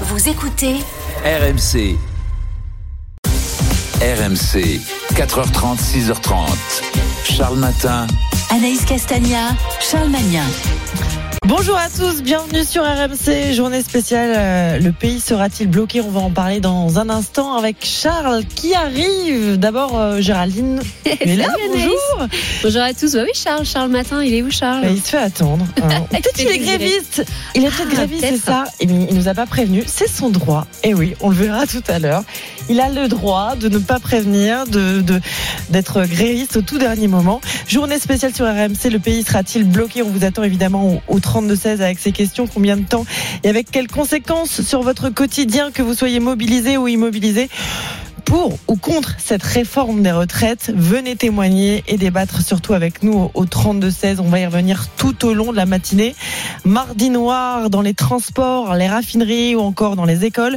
Vous écoutez RMC. RMC, 4h30, 6h30. Charles Matin. Anaïs Castagna, Charles Magnin. Bonjour à tous, bienvenue sur RMC, journée spéciale. euh, Le pays sera-t-il bloqué? On va en parler dans un instant avec Charles qui arrive. D'abord euh, Géraldine. Mais là, bonjour. Bonjour à tous. Bah oui, Charles, Charles Matin, il est où Charles? Bah, il se fait attendre. Peut-être qu'il est gréviste? Il est peut-être Ah, gréviste, c'est ça? Et bien, il nous a pas prévenu. C'est son droit. Et oui, on le verra tout à l'heure. Il a le droit de ne pas prévenir, de de- d'être gréviste au tout dernier moment. Journée spéciale sur RMC. Le pays sera-t-il bloqué? On vous attend évidemment au, au 32-16 avec ces questions. Combien de temps et avec quelles conséquences sur votre quotidien que vous soyez mobilisé ou immobilisé? Pour ou contre cette réforme des retraites, venez témoigner et débattre surtout avec nous au 32-16. On va y revenir tout au long de la matinée. Mardi noir dans les transports, les raffineries ou encore dans les écoles.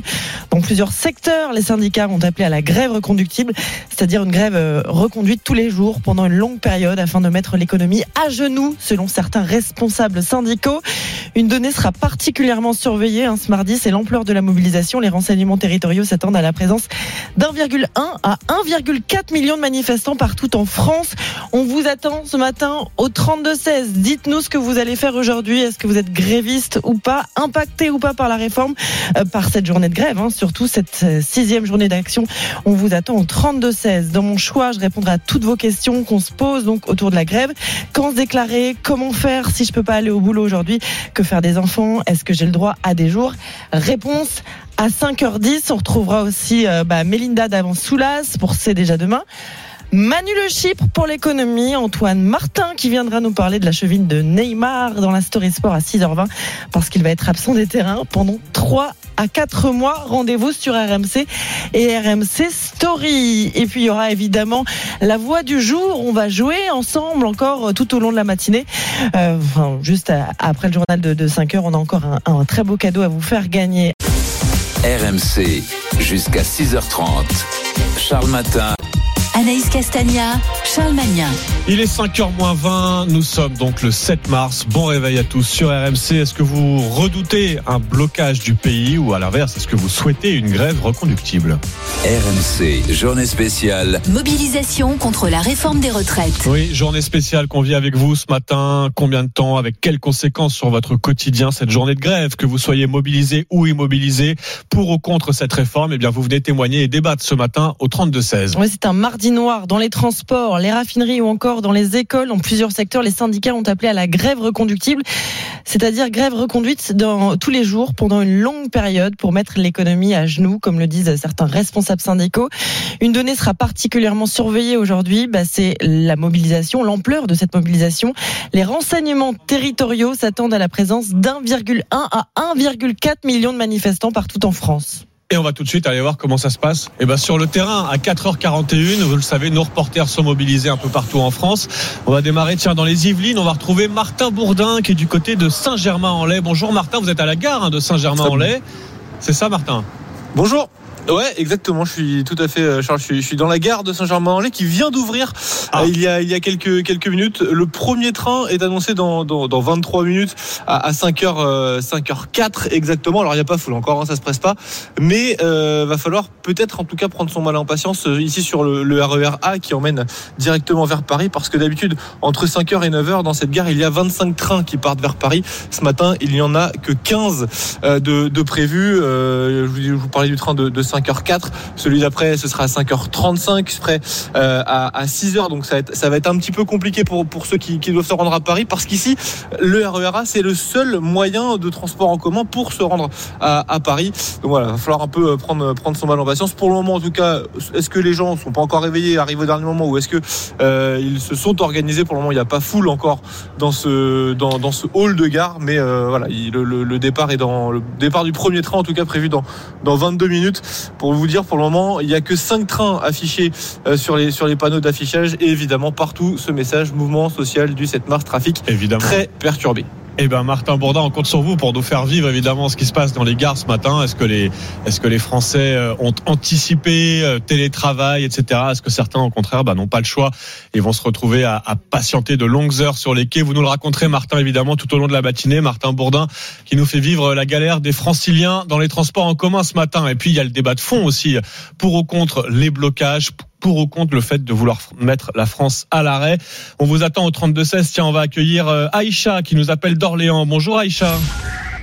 Dans plusieurs secteurs, les syndicats ont appelé à la grève reconductible, c'est-à-dire une grève euh, reconduite tous les jours pendant une longue période afin de mettre l'économie à genoux, selon certains responsables syndicaux. Une donnée sera particulièrement surveillée hein, ce mardi, c'est l'ampleur de la mobilisation. Les renseignements territoriaux s'attendent à la présence d'1,1 à 1,4 million de manifestants partout en France. On vous attend ce matin au 32-16. Dites-nous ce que vous allez faire aujourd'hui. Est-ce que vous êtes gréviste ou pas, impacté ou pas par la réforme, euh, par cette journée de grève, hein, surtout cette euh, sixième journée d'action. On vous attend au 32-16. Dans mon choix, je répondrai à toutes vos questions qu'on se pose donc autour de la grève. Quand se déclarer Comment faire si je peux pas aller au boulot aujourd'hui? Que faire des enfants? Est-ce que j'ai le droit à des jours? Réponse à 5h10. On retrouvera aussi euh, bah, Mélinda d'Avance-Soulas pour C'est déjà demain. Manu Le Chypre pour l'économie, Antoine Martin qui viendra nous parler de la cheville de Neymar dans la Story Sport à 6h20 parce qu'il va être absent des terrains pendant 3 à 4 mois. Rendez-vous sur RMC et RMC Story. Et puis il y aura évidemment la voix du jour. On va jouer ensemble encore tout au long de la matinée. Euh, juste à- après le journal de, de 5 heures, on a encore un très beau cadeau à vous faire gagner. RMC, jusqu'à 6h30. Charles Matin. Anaïs Castagna, Charles Magnin. Il est 5h moins 20, nous sommes donc le 7 mars. Bon réveil à tous sur RMC. Est-ce que vous redoutez un blocage du pays ou à l'inverse, est-ce que vous souhaitez une grève reconductible? RMC, journée spéciale. Mobilisation contre la réforme des retraites. Oui, journée spéciale qu'on vit avec vous ce matin. Combien de temps, avec quelles conséquences sur votre quotidien cette journée de grève, que vous soyez mobilisé ou immobilisé pour ou contre cette réforme? Eh bien, vous venez témoigner et débattre ce matin au 32-16. Oui, c'est un mardi noir dans les transports, les raffineries ou encore dans les écoles. Dans plusieurs secteurs, les syndicats ont appelé à la grève reconductible, c'est-à-dire grève reconduite dans, tous les jours pendant une longue période pour mettre l'économie à genoux, comme le disent certains responsables syndicaux. Une donnée sera particulièrement surveillée aujourd'hui, bah, c'est la mobilisation, l'ampleur de cette mobilisation. Les renseignements territoriaux s'attendent à la présence d'1,1 à 1,4 million de manifestants partout en France. Et on va tout de suite aller voir comment ça se passe. Et ben sur le terrain, à 4h41, vous le savez, nos reporters sont mobilisés un peu partout en France. On va démarrer, tiens, dans les Yvelines, on va retrouver Martin Bourdin qui est du côté de Saint-Germain-en-Laye. Bonjour Martin, vous êtes à la gare hein, de Saint-Germain-en-Laye. C'est ça Martin? Bonjour. Ouais, exactement. Je suis tout à fait, euh, Charles. Je suis, je suis dans la gare de Saint-Germain-en-Laye qui vient d'ouvrir Ah. euh, il y a il y a quelques quelques minutes. Le premier train est annoncé dans dans, dans 23 minutes à, à 5h euh, 5h04 exactement. Alors il y a pas foule encore, hein, ça se presse pas, mais euh, va falloir peut-être en tout cas prendre son mal en patience ici sur le, le RER A qui emmène directement vers Paris parce que d'habitude entre 5h et 9h dans cette gare il y a 25 trains qui partent vers Paris. Ce matin il n'y en a que 15 euh, de, de prévus. Euh, je, vous, je vous parlais du train de, de 5h04. Celui d'après, ce sera à 5h35, ce serait euh, à, à 6h. Donc ça va, être, ça va être un petit peu compliqué pour, pour ceux qui, qui doivent se rendre à Paris parce qu'ici, le RERA, c'est le seul moyen de transport en commun pour se rendre à, à Paris. Donc voilà, il va falloir un peu euh, prendre, prendre son mal en patience. Pour le moment, en tout cas, est-ce que les gens ne sont pas encore réveillés, arrivent au dernier moment ou est-ce que euh, ils se sont organisés? Pour le moment, il n'y a pas foule encore dans ce, dans, dans ce hall de gare, mais euh, voilà, il- le, le- le départ est dans le départ du premier train, en tout cas prévu dans, dans 22 minutes. Pour vous dire, pour le moment, il n'y a que 5 trains affichés euh, sur, les, sur les panneaux d'affichage et évidemment partout ce message mouvement social du 7 mars, trafic Évidemment. très perturbé. Eh ben Martin Bourdin, on compte sur vous pour nous faire vivre évidemment ce qui se passe dans les gares ce matin. Est-ce que les est-ce que les Français euh, ont anticipé euh, télétravail, etc. Est-ce que certains au contraire bah, n'ont pas le choix et vont se retrouver à, à, patienter de longues heures sur les quais? Vous nous le raconterez Martin évidemment tout au long de la matinée. Martin Bourdin qui nous fait vivre la galère des Franciliens dans les transports en commun ce matin. Et puis il y a le débat de fond aussi pour ou contre les blocages pour ou contre le fait de vouloir mettre la France à l'arrêt. On vous attend au 32-16. Tiens, on va accueillir euh, Aïcha qui nous appelle d'Orléans. Bonjour Aïcha.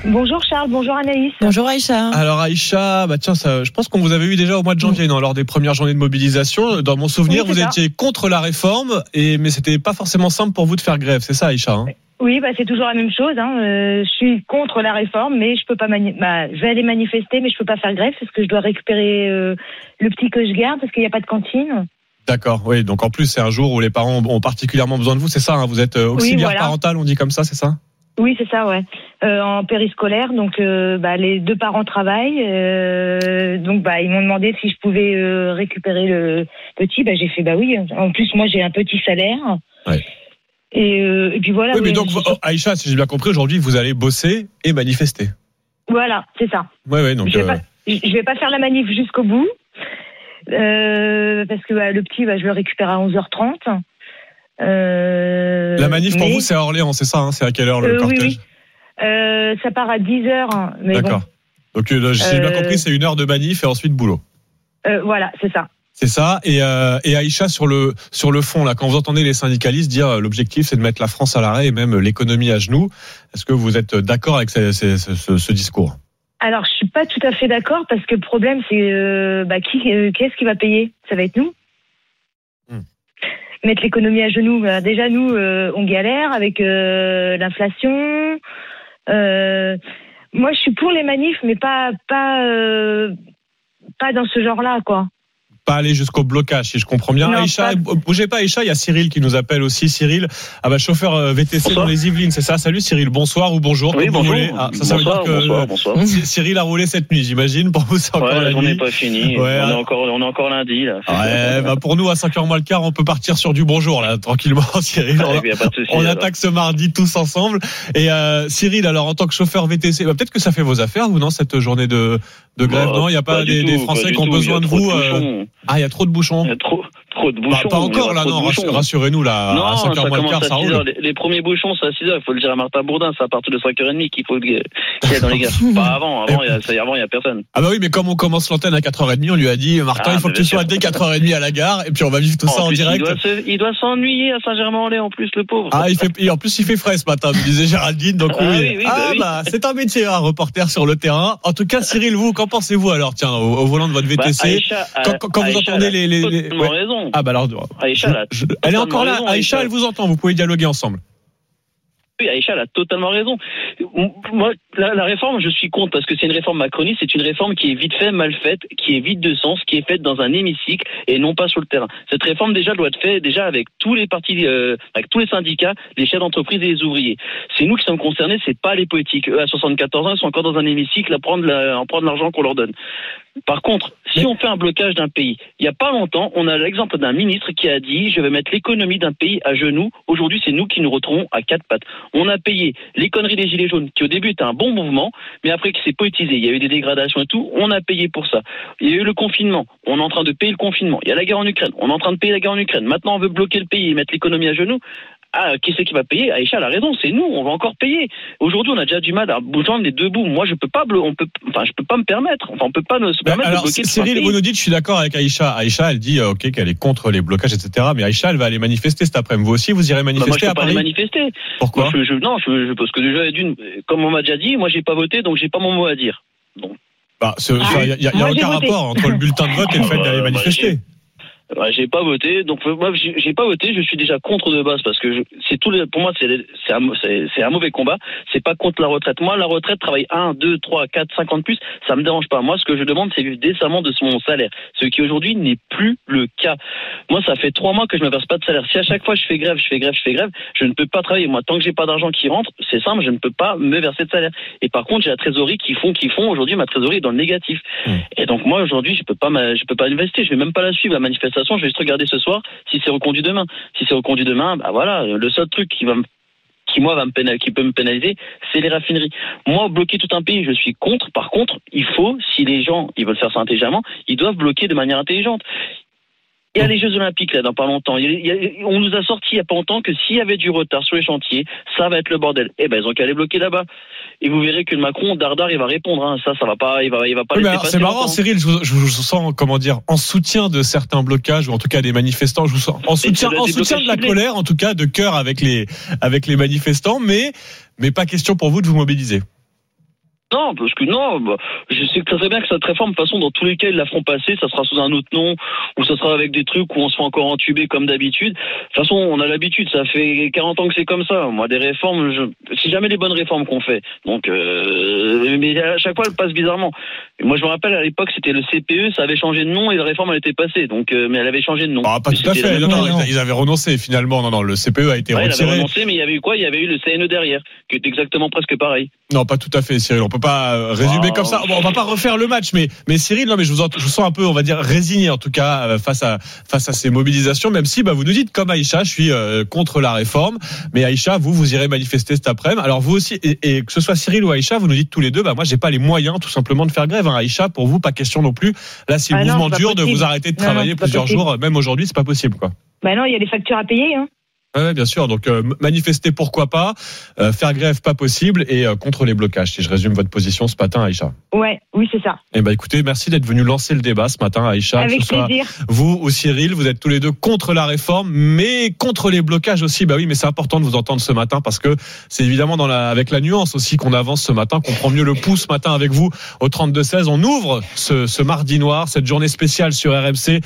Bonjour Charles, bonjour Anaïs. Bonjour Aïcha. Alors Aïcha, bah tiens, ça, je pense qu'on vous avait eu déjà au mois de janvier, non, lors des premières journées de mobilisation. Dans mon souvenir, Oui, vous ça. étiez contre la réforme, et mais c'était pas forcément simple pour vous de faire grève, c'est ça, Aïcha hein? Oui, bah, c'est toujours la même chose. Hein. Euh, je suis contre la réforme, mais je peux pas mani- bah, je vais aller manifester, mais je peux pas faire grève parce que je dois récupérer euh, le petit que je garde parce qu'il n'y a pas de cantine. D'accord, oui. Donc en plus, c'est un jour où les parents ont particulièrement besoin de vous, c'est ça hein Vous êtes euh, auxiliaire voilà. parental, on dit comme ça, c'est ça? Oui, c'est ça, ouais. Euh, en périscolaire, donc euh, bah, les deux parents travaillent, euh, donc bah ils m'ont demandé si je pouvais euh, récupérer le petit. Bah j'ai fait bah oui. En plus moi j'ai un petit salaire. Ouais. Et, euh, et puis voilà. Oui, mais donc oh, Aïcha, si j'ai bien compris, aujourd'hui, vous allez bosser et manifester. voilà, c'est ça. Ouais, ouais. Donc je vais euh, vais pas faire la manif jusqu'au bout. Euh, parce que bah, le petit, bah, je le récupère à 11h30. Euh, la manif pour vous, c'est à Orléans, c'est ça hein C'est à quelle heure le oui, cortège? Oui. euh, ça part à 10h. Mais bon, D'accord. Donc si j'ai bien compris, c'est une heure de manif et ensuite boulot. voilà, c'est ça. C'est ça. Et, euh, et Aïcha, sur le, sur le fond, là, quand vous entendez les syndicalistes dire euh, l'objectif, c'est de mettre la France à l'arrêt et même l'économie à genoux, est-ce que vous êtes d'accord avec ce, ce- ce- ce discours? Alors, je suis pas tout à fait d'accord parce que le problème, c'est euh, bah, qui, euh, qu'est-ce qui va payer? Ça va être nous. Hmm. Mettre l'économie à genoux. bah, déjà, nous, euh, on galère avec euh, l'inflation. Euh, moi, je suis pour les manifs, mais pas pas euh, pas dans ce genre-là, quoi. Pas aller jusqu'au blocage, si je comprends bien. Non, Aïcha, pas- euh, bougez pas, Aïcha, il y a Cyril qui nous appelle aussi. Cyril, ah bah, chauffeur euh, VTC Bonsoir. dans les Yvelines, c'est ça? Salut Cyril, bonsoir ou bonjour. Oui, bonjour. Ah, ça, ça veut bonsoir, dire que bonsoir, euh, bonsoir. Cyril a roulé cette nuit, j'imagine. Pour vous, c'est encore Ouais, la la journée nuit. n'est pas finie. Ouais, on, est encore, on est encore lundi, là. Ouais, bah pour nous, à 5h moins le quart, on peut partir sur du bonjour, là, tranquillement, Cyril. Ouais, On- souci. On attaque ce mardi tous ensemble. Et euh, Cyril, alors en tant que chauffeur VTC, bah, peut-être que ça fait vos affaires, vous non, cette journée de, de grève Bah, Non, il n'y a pas, des, Français qui ont besoin de vous. Ah, il y a trop de bouchons. Trop de Bah, pas encore là, non. bouchons. Rassurez-nous là. à Non, 5h ça moins le commence quart, à ça 6 roule. Les, les premiers bouchons, c'est à 6 heures. Il faut le dire à Martin Bourdin, c'est à partir de 5h30 qu'il faut qu'il y a dans les gares. Pas avant. Avant, il y a, a personne. Ah bah oui, mais comme on commence l'antenne à 4h30, on lui a dit, Martin, Ah, il faut que tu sois dès 4h30 à la gare, et puis on va vivre tout ça en plus, direct. Il doit, se- s'ennuyer à Saint-Germain-en-Laye, en plus, le pauvre. Ah, il fait, et en plus, il fait frais ce matin, me disait Géraldine. Donc Ah oui. bah ah oui. bah, c'est un métier, un reporter sur le terrain. En tout cas, Cyril, vous, qu'en pensez-vous alors, tiens, au, volant de votre Bah, VTC Aïcha, quand- quand- quand vous entendez les- les- les- totalement ouais. raison. Ah bah alors, Aïcha, elle a je- elle est encore là. raison, Aïcha, Aïcha. elle vous entend. Vous pouvez dialoguer ensemble. Oui, Aïcha, elle a totalement raison. Moi, la, la réforme, je suis contre parce que c'est une réforme macroniste, c'est une réforme qui est vite faite, mal faite, qui est vide de sens, qui est faite dans un hémicycle et non pas sur le terrain. Cette réforme déjà doit être faite déjà avec tous les partis, euh, avec tous les syndicats, les chefs d'entreprise et les ouvriers. C'est nous qui sommes concernés, c'est pas les politiques. Eux, à 74 ans, ils sont encore dans un hémicycle à prendre, la, à prendre l'argent qu'on leur donne. Par contre, si on fait un blocage d'un pays, il n'y a pas longtemps, on a l'exemple d'un ministre qui a dit je vais mettre l'économie d'un pays à genoux. Aujourd'hui, c'est nous qui nous retrouvons à quatre pattes. On a payé les conneries des Gilets jaunes, qui au début était un bon mouvement, mais après qui s'est politisé, il y a eu des dégradations et tout, on a payé pour ça. Il y a eu le confinement, on est en train de payer le confinement. Il y a la guerre en Ukraine, on est en train de payer la guerre en Ukraine. Maintenant, on veut bloquer le pays et mettre l'économie à genoux. Ah, qui c'est qui va payer? Aïcha elle a raison, c'est nous, on va encore payer. Aujourd'hui, on a déjà du mal à joindre les deux bouts. Moi, je peux pas, on peut, enfin, je peux pas me permettre. Enfin, on peut pas se Ben, permettre alors, de bloquer Cyril, pays. vous nous dites, je suis d'accord avec Aïcha. Aïcha, elle dit, euh, ok, qu'elle est contre les blocages, etc. Mais Aïcha, elle va aller manifester cet après-midi. Vous aussi, vous irez Bah, moi, je manifester peux à pas aller manifester. Pourquoi Moi, je, je- non, je, parce que déjà, d'une, comme on m'a déjà dit, moi, j'ai pas voté, donc j'ai pas mon mot à dire. Bah, ça, Il n'y a, y a j'ai aucun voté. rapport entre le bulletin de vote et le fait Euh, d'aller bah, manifester. Ouais, j'ai pas voté, donc euh, moi j'ai pas voté, je suis déjà contre de base parce que c'est tout. les- Pour moi, c'est un, un mauvais combat. C'est pas contre la retraite. Moi, la retraite, travailler 1, 2, 3, 4, 50 de plus, ça me dérange pas. Moi, ce que je demande, c'est vivre décemment de mon salaire, ce qui aujourd'hui n'est plus le cas. Moi, ça fait trois mois que je me verse pas de salaire. Si à chaque fois je fais grève, je fais grève, je fais grève, je ne peux pas travailler. Moi, tant que j'ai pas d'argent qui rentre, c'est simple, je ne peux pas me verser de salaire. Et par contre, j'ai la trésorerie qui font, qui font. Aujourd'hui, ma trésorerie est dans le négatif. Et donc moi aujourd'hui, je peux pas, je peux pas investir. Je vais même pas la suivre la manifestation. Je vais juste regarder ce soir si c'est reconduit demain. Si c'est reconduit demain, bah voilà. Le seul truc qui va me qui moi va me qui peut me pénaliser, c'est les raffineries. Moi, bloquer tout un pays, je suis contre. Par contre, il faut, si les gens ils veulent faire ça intelligemment, ils doivent bloquer de manière intelligente. Il y a les Jeux Olympiques là dans pas longtemps. Il y a- il y a- on nous a sorti il y a pas longtemps que s'il y avait du retard sur les chantiers, ça va être le bordel. Eh ben ils ont qu'à les bloquer là-bas. Et vous verrez que le Macron, dardard, il va répondre. hein. Ça, ça va pas, il va, il va pas Oui, c'est marrant. Cyril, je vous, je vous sens, comment dire, en soutien de certains blocages, ou en tout cas des manifestants, je vous sens en soutien, en soutien de la ciblés. colère, en tout cas de cœur avec les, avec les manifestants, mais, mais pas question pour vous de vous mobiliser. Non, parce que non, bah, je sais serait bien que cette réforme, de toute façon, dans tous les cas, ils la feront passer, ça sera sous un autre nom, ou ça sera avec des trucs où on se fait encore entuber comme d'habitude. De toute façon, on a l'habitude, ça fait 40 ans que c'est comme ça. Moi, des réformes, je... c'est jamais les bonnes réformes qu'on fait. Donc, euh... mais à chaque fois, elles passent bizarrement. Et moi, je me rappelle, à l'époque, c'était le CPE, ça avait changé de nom et la réforme, elle était passée. Donc, euh, mais elle avait changé de nom. Ah, pas tout à fait. Non, non, ils- ils avaient renoncé finalement. Non, non, le CPE a été Ouais, il avait retiré. renoncé, mais il y avait eu quoi? Il y avait eu le CNE derrière, qui est exactement presque pareil. Non, pas tout à fait, Cyril. On peut pas euh, résumer comme ça. Bon, on va pas refaire le match, mais mais Cyril, non, mais je vous, en- je vous sens un peu, on va dire, résigné en tout cas euh, face à face à ces mobilisations. Même si, bah, vous nous dites comme Aïcha, je suis euh, contre la réforme. Mais Aïcha, vous, vous irez manifester cet après-midi. Alors vous aussi, et, et que ce soit Cyril ou Aïcha, vous nous dites tous les deux, bah moi, j'ai pas les moyens, tout simplement, de faire grève. Hein. Aïcha, pour vous, pas question non plus. Là, le Ah mouvement c'est dure, de vous arrêter de Non, non, travailler c'est plusieurs jours, même aujourd'hui, c'est pas possible, quoi. Bah non, il y a des factures à payer. Hein. Ouais, bien sûr. Donc euh, manifester, pourquoi pas. Euh, faire grève, pas possible. Et euh, contre les blocages. Si je résume votre position ce matin, Aïcha. Ouais, oui, c'est ça. Eh ben écoutez, merci d'être venu lancer le débat ce matin, Aïcha. Avec que ce soit plaisir. vous ou Cyril, vous êtes tous les deux contre la réforme, mais contre les blocages aussi. Bah oui, mais c'est important de vous entendre ce matin parce que c'est évidemment dans la, avec la nuance aussi qu'on avance ce matin, qu'on prend mieux le pouls ce matin avec vous au 32-16. On ouvre ce, ce mardi noir, cette journée spéciale sur RMC.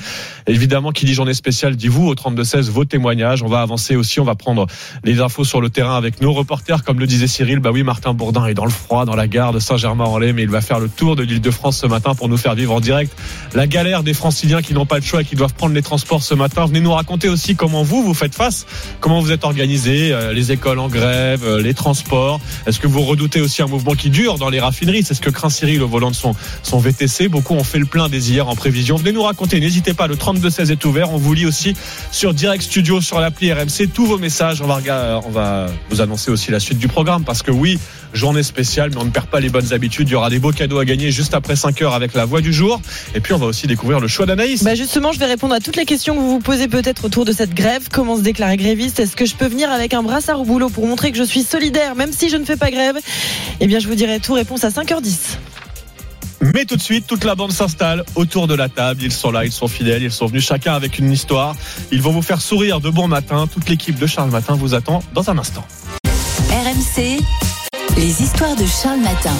Évidemment, qui dit journée spéciale dit vous au 32-16 vos témoignages. On va avancer aussi, on va prendre les infos sur le terrain avec nos reporters, comme le disait Cyril. Bah oui, Martin Bourdin est dans le froid, dans la gare de Saint-Germain-en-Laye, mais il va faire le tour de l'île de France ce matin pour nous faire vivre en direct la galère des franciliens qui n'ont pas de choix et qui doivent prendre les transports ce matin. Venez nous raconter aussi comment vous, vous faites face, comment vous êtes organisé, euh, les écoles en grève, euh, les transports. Est-ce que vous redoutez aussi un mouvement qui dure dans les raffineries? C'est ce que craint Cyril au volant de son, son VTC. Beaucoup ont fait le plein des hier en prévision. Venez nous raconter, n'hésitez pas, le 32-16 est ouvert. On vous lit aussi sur Direct Studio, sur l'appli RMC, tous vos messages. On va, on va vous annoncer aussi la suite du programme parce que oui, journée spéciale, mais on ne perd pas les bonnes habitudes. Il y aura des beaux cadeaux à gagner juste après 5 heures avec la voix du jour. Et puis on va aussi découvrir le choix d'Anaïs. Bah justement, je vais répondre à toutes les questions que vous vous posez peut-être autour de cette grève. Comment se déclarer gréviste? Est-ce que je peux venir avec un brassard au boulot pour montrer que je suis solidaire, même si je ne fais pas grève? Eh bien, je vous dirai tout. Réponse à 5h10. Mais tout de suite, toute la bande s'installe autour de la table. Ils sont là, ils sont fidèles, ils sont venus chacun avec une histoire. Ils vont vous faire sourire de bon matin. Toute l'équipe de Charles Matin vous attend dans un instant. RMC, les histoires de Charles Matin.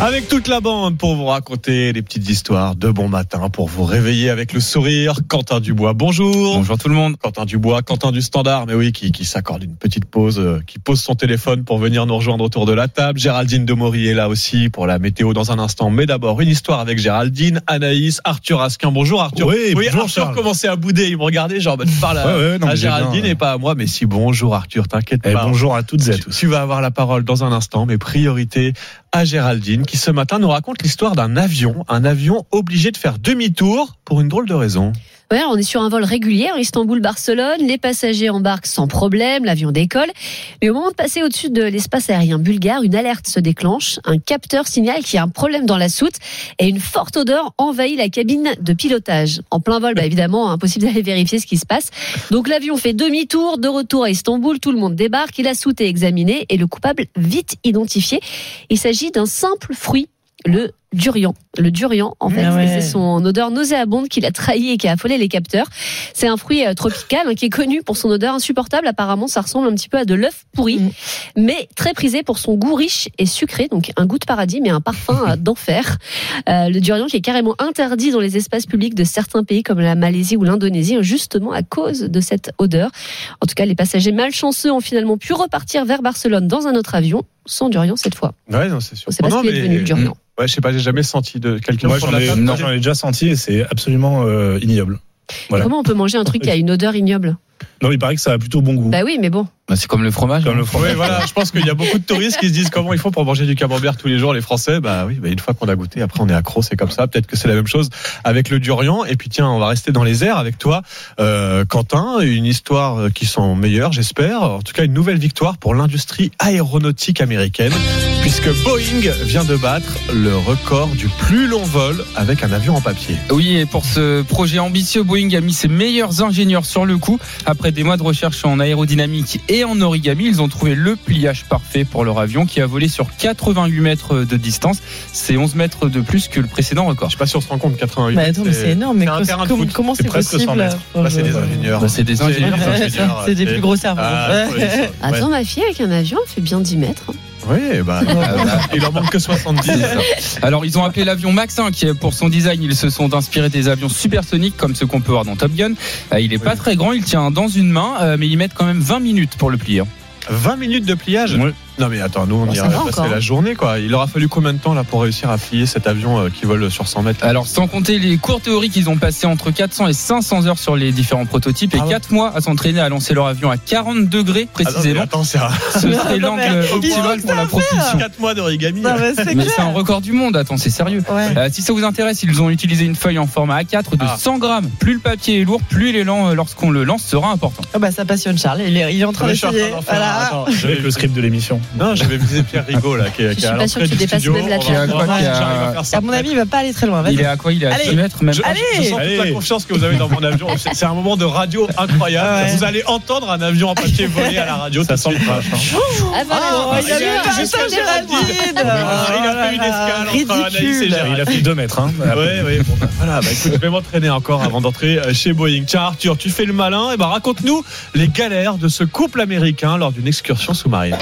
Avec toute la bande pour vous raconter des petites histoires de bon matin, pour vous réveiller avec le sourire. Quentin Dubois, bonjour. Bonjour tout le monde. Quentin Dubois, Quentin du Standard, mais oui, qui, qui s'accorde une petite pause, euh, qui pose son téléphone pour venir nous rejoindre autour de la table. Géraldine Demory est là aussi pour la météo dans un instant. Mais d'abord, une histoire avec Géraldine, Anaïs, Arthur Asquin. Bonjour Arthur. Oui, bonjour, Arthur Charles. commençait à bouder? Il me regardait, genre, bah, tu parles à, Ouais, ouais, non, à mais j'ai Géraldine bien, et pas à moi. Mais si, bonjour Arthur, t'inquiète Eh, pas. bonjour à toutes et à Tu- tous. Tu vas avoir la parole dans un instant, mais priorité à Géraldine, qui ce matin nous raconte l'histoire d'un avion, un avion obligé de faire demi-tour pour une drôle de raison. On est sur un vol régulier, Istanbul-Barcelone. Les passagers embarquent sans problème, l'avion décolle. Mais au moment de passer au-dessus de l'espace aérien bulgare, une alerte se déclenche. Un capteur signale qu'il y a un problème dans la soute et une forte odeur envahit la cabine de pilotage. En plein vol, bah, évidemment, impossible d'aller vérifier ce qui se passe. Donc l'avion fait demi-tour, de retour à Istanbul. Tout le monde débarque. Et la soute est examinée et le coupable vite identifié. Il s'agit d'un simple fruit, le durian. Le durian, en fait, Ah ouais. c'est son odeur nauséabonde qui l'a trahi et qui a affolé les capteurs. C'est un fruit euh, tropical hein, qui est connu pour son odeur insupportable. Apparemment, ça ressemble un petit peu à de l'œuf pourri, Mm. mais très prisé pour son goût riche et sucré, donc un goût de paradis, mais un parfum euh, d'enfer. Euh, le durian qui est carrément interdit dans les espaces publics de certains pays comme la Malaisie ou l'Indonésie, hein, justement à cause de cette odeur. En tout cas, les passagers malchanceux ont finalement pu repartir vers Barcelone dans un autre avion, sans durian cette fois. Ouais, non, c'est sûr. On ne sait pas Non, ce qu'il est devenu, le durian. Ouais, je sais pas, jamais senti de quelqu'un Moi j'en ai, j'en ai déjà senti et c'est absolument euh, ignoble. Voilà. Comment on peut manger un truc qui a une odeur ignoble? Non, il paraît que ça a plutôt bon goût. Bah oui, mais bon. Bah, c'est comme le fromage. Comme hein. le fromage. Oui, voilà, je pense qu'il y a beaucoup de touristes qui se disent comment il faut pour manger du camembert tous les jours, les Français? Bah oui, bah une fois qu'on a goûté, après on est accro, c'est comme ça. Peut-être que c'est la même chose avec le durian. Et puis tiens, on va rester dans les airs avec toi, euh, Quentin. Une histoire qui sent meilleure, j'espère. En tout cas, une nouvelle victoire pour l'industrie aéronautique américaine, puisque Boeing vient de battre le record du plus long vol avec un avion en papier. Oui, et pour ce projet ambitieux, Boeing a mis ses meilleurs ingénieurs sur le coup. Après des mois de recherche en aérodynamique et en origami, ils ont trouvé le pliage parfait pour leur avion qui a volé sur 88 mètres de distance. C'est 11 mètres de plus que le précédent record. Je sais pas si on se rend compte, 88. Bah attends, mais c'est énorme. Mais c'est un co- terrain de comment- foot. comment C'est c'est presque 100 possible mètres. Bah, c'est des ingénieurs. Bah, c'est des ingénieurs. C'est des plus gros cerveaux. Ah. Attends, ma fille avec un avion, elle fait bien 10 mètres. Oui, bah, il en manque que 70. C'est ça. Alors ils ont appelé l'avion Max 1 qui est pour son design ils se sont inspirés des avions supersoniques comme ceux qu'on peut voir dans Top Gun. Euh, Il est pas très grand, il tient dans une main euh, mais ils mettent quand même 20 minutes pour le plier. 20 minutes de pliage? Non mais attends, nous on Bon, y ça aurait va passé encore. la journée quoi. Il aura fallu combien de temps là pour réussir à plier cet avion euh, qui vole sur 100 mètres Alors sans compter les cours théoriques, ils ont passé entre 400 et 500 heures sur les différents prototypes et Ah ouais. 4 mois à s'entraîner à lancer leur avion à 40 degrés Ah non, mais précisément. attends, c'est un- Ce serait l'angle optimal pour la propulsion. 4 mois d'origami. Mais c'est un record du monde, attends, c'est sérieux. Ouais. Euh, si ça vous intéresse, ils ont utilisé une feuille en format A4 de Ah. 100 grammes. Plus le papier est lourd, plus l'élan euh, lorsqu'on le lance sera important. Ah bah ça passionne Charles. Il est, il est en train Je un. Voilà. Attends, Avec le script de l'émission. Non, j'avais visé Pierre Rigaud là, qui est, Je qui suis à pas sûr l'entrée qu'il du dépasse studio. même la On va voir j'arrive à faire ça. À mon avis, il va pas aller très loin. Vas-y. Il est à quoi Il est à Allez. 6 mètres même Je, Allez. je sens toute la Allez. confiance que vous avez dans mon avion. C'est c'est un moment de radio incroyable. Ouais. Vous allez entendre un avion en papier voler à la radio. Ça sent le crash. hein. Ah voilà. Oh, il a il mis a- un jusqu'à passage Géraldine. Ah, il a fait une Oh escale entre Anaïs et ridicule. Il a fait 2 mètres. Hein. Ouais, ouais, bon, bah, voilà, bah, écoute, je vais m'entraîner encore avant d'entrer euh, chez Boeing. Tiens, Arthur, tu fais le malin, et bah, raconte-nous les galères de ce couple américain lors d'une excursion sous-marine.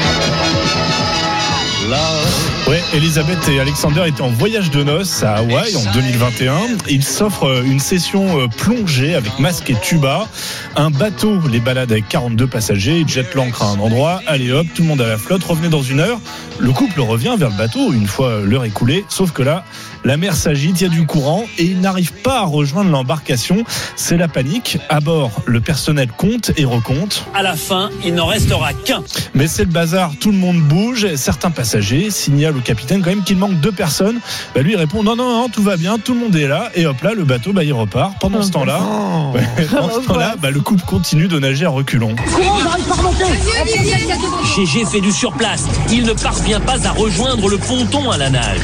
Ouais, Elisabeth et Alexander étaient en voyage de noces à Hawaï en 2021. Ils s'offrent euh, une session euh, plongée avec masque et tuba. Un bateau les balade avec 42 passagers. Ils jettent l'ancre à un endroit. Allez hop, tout le monde à la flotte. Revenez dans une heure. Le couple revient vers le bateau une fois euh, l'heure écoulée. Sauf que là, la mer s'agite, il y a du courant et ils n'arrivent pas à rejoindre l'embarcation. C'est la panique. À bord, le personnel compte et recompte. À la fin, il n'en restera qu'un. Mais c'est le bazar, tout le monde bouge. Certains passagers signalent au capitaine quand même qu'il manque deux personnes. Bah, lui il répond non, non, non, tout va bien, tout le monde est là. Et hop là, le bateau, bah, il repart. Pendant ce temps-là, ouais, pendant ce temps-là, bah, le couple continue de nager à reculons. GG fait du surplace. Il ne parvient pas à rejoindre le ponton à la nage.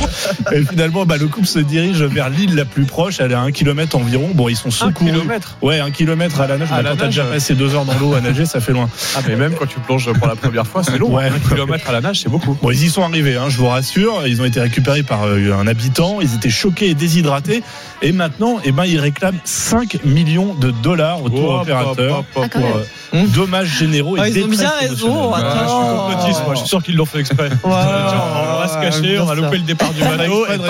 Et finalement, bah, le couple se dirige vers l'île la plus proche. Elle est à un kilomètre environ. Bon, ils sont Un secourus. kilomètre Ouais, un kilomètre à la nage. À la quand t'as déjà ouais. passé deux heures dans l'eau à nager, ça fait loin. Ah, mais même quand tu plonges pour la première fois, c'est long. Ouais. Un kilomètre à la nage, c'est beaucoup. Bon, ils y sont arrivés, hein, je vous rassure. Ils ont été récupérés par euh, un habitant. Ils étaient choqués et déshydratés. Et maintenant, eh ben, ils réclament 5 millions de dollars au tour Hop, opérateur. Ah, pour euh, dommages généraux Ah, et ils ont bien raison. Ouais, je suis complotiste, moi. Je suis sûr qu'ils l'ont fait exprès. on va se cacher, on va louper le départ du bateau. et de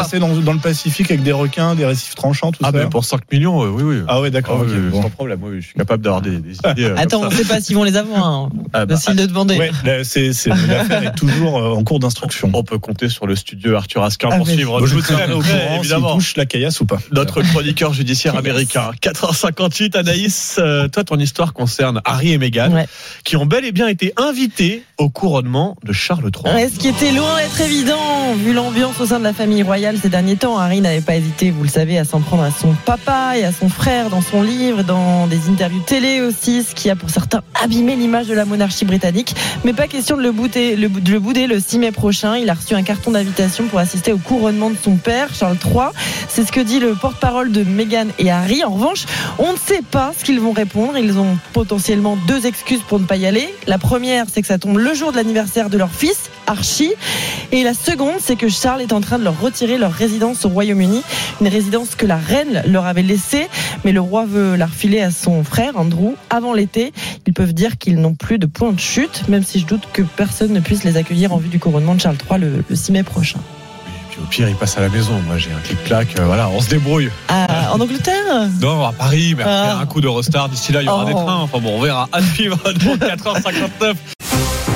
dans, le Pacifique avec des requins, des récifs tranchants, tout Ah, ça. ben pour 5 millions, euh, oui, oui. Ah ouais, d'accord. Ah ok, oui, oui, bon. sans problème, oui, je suis capable d'avoir des, des idées. euh, Attends, on ça. sait pas s'ils vont les avoir. Hein. Ah, bah, S'ils le demandaient. Ouais, là, c'est, c'est- l'affaire est toujours euh, en cours d'instruction. On peut compter sur le studio Arthur Asquin Ah, pour suivre. Je vous ça, au courant évidemment. touche la caillasse ou pas. Notre chroniqueur judiciaire américain. 4h58, Anaïs, euh, toi, ton histoire concerne Harry et Meghan, Ouais. qui ont bel et bien été invités au couronnement de Charles III. Ouais, ce qui était loin d'être évident, vu l'ambiance au sein de la famille royale ces derniers temps. Harry n'avait pas hésité, vous le savez, à s'en prendre à son papa et à son frère dans son livre, dans des interviews télé aussi, ce qui a pour certains abîmé l'image de la monarchie britannique. Mais pas question de le, bouter, de le bouder le 6 mai prochain. Il a reçu un carton d'invitation pour assister au couronnement de son père, Charles III. C'est ce que dit le porte-parole de Meghan et Harry. En revanche, on ne sait pas ce qu'ils vont répondre. Ils ont potentiellement deux excuses pour ne pas y aller. La première, c'est que ça tombe le jour de l'anniversaire de leur fils, Archie. Et la seconde, c'est que Charles est en train de leur retirer leur résidence au Royaume-Uni. Une résidence que la reine leur avait laissée. Mais le roi veut la refiler à son frère, Andrew, avant l'été. Ils peuvent dire qu'ils n'ont plus de point de chute, même si je doute que personne ne puisse les accueillir en vue du couronnement de Charles III le, le 6 mai prochain. Et puis au pire, il passe à la maison. Moi, j'ai un clic-clac. euh, voilà, on se débrouille. Ah, en Angleterre? Non, à Paris, mais après Ah. un coup de restart. D'ici là, il y aura Oh. des trains. Enfin bon, on verra. À suivre dans 4h59.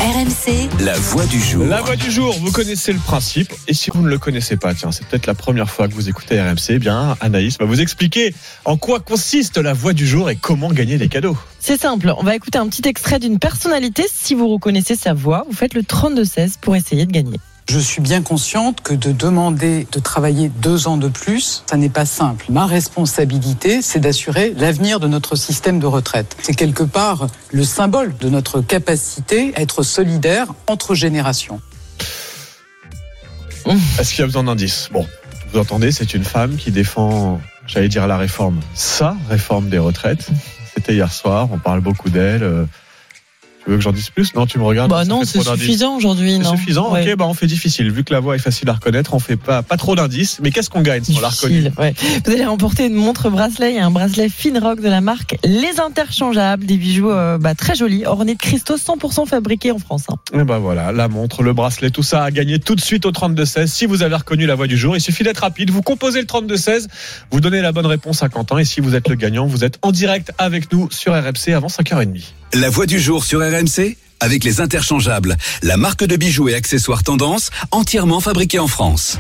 RMC, La voix du jour. La voix du jour, vous connaissez le principe. Et si vous ne le connaissez pas, tiens, c'est peut-être la première fois que vous écoutez RMC, eh bien, Anaïs va vous expliquer en quoi consiste la voix du jour et comment gagner des cadeaux. C'est simple, on va écouter un petit extrait d'une personnalité. Si vous reconnaissez sa voix, vous faites le 32-16 pour essayer de gagner. Je suis bien consciente que de demander de travailler deux ans de plus, ça n'est pas simple. Ma responsabilité, c'est d'assurer l'avenir de notre système de retraite. C'est quelque part le symbole de notre capacité à être solidaire entre générations. Est-ce qu'il y a besoin d'indices? Bon, vous entendez, c'est une femme qui défend, j'allais dire la réforme, sa réforme des retraites. C'était hier soir, on parle beaucoup d'elle. Tu veux que j'en dise plus? Non, tu me regardes. Bah non, c'est suffisant aujourd'hui, C'est suffisant, Ouais. ok, bah on fait difficile. Vu que la voix est facile à reconnaître, on fait pas, pas trop d'indices. Mais qu'est-ce qu'on gagne si on l'a Difficile, ouais. Vous allez remporter une montre bracelet et un bracelet Finrock de la marque Les Interchangeables, des bijoux euh, bah, très jolis, ornés de cristaux 100% fabriqués en France. hein. Et ben voilà, la montre, le bracelet, tout ça à gagner tout de suite au 32-16. Si vous avez reconnu la voix du jour, il suffit d'être rapide. Vous composez le 32-16, vous donnez la bonne réponse à Quentin. Et si vous êtes le gagnant, vous êtes en direct avec nous sur RMC avant 5h30. La voix du jour sur RMC avec les interchangeables, la marque de bijoux et accessoires tendance entièrement fabriquée en France.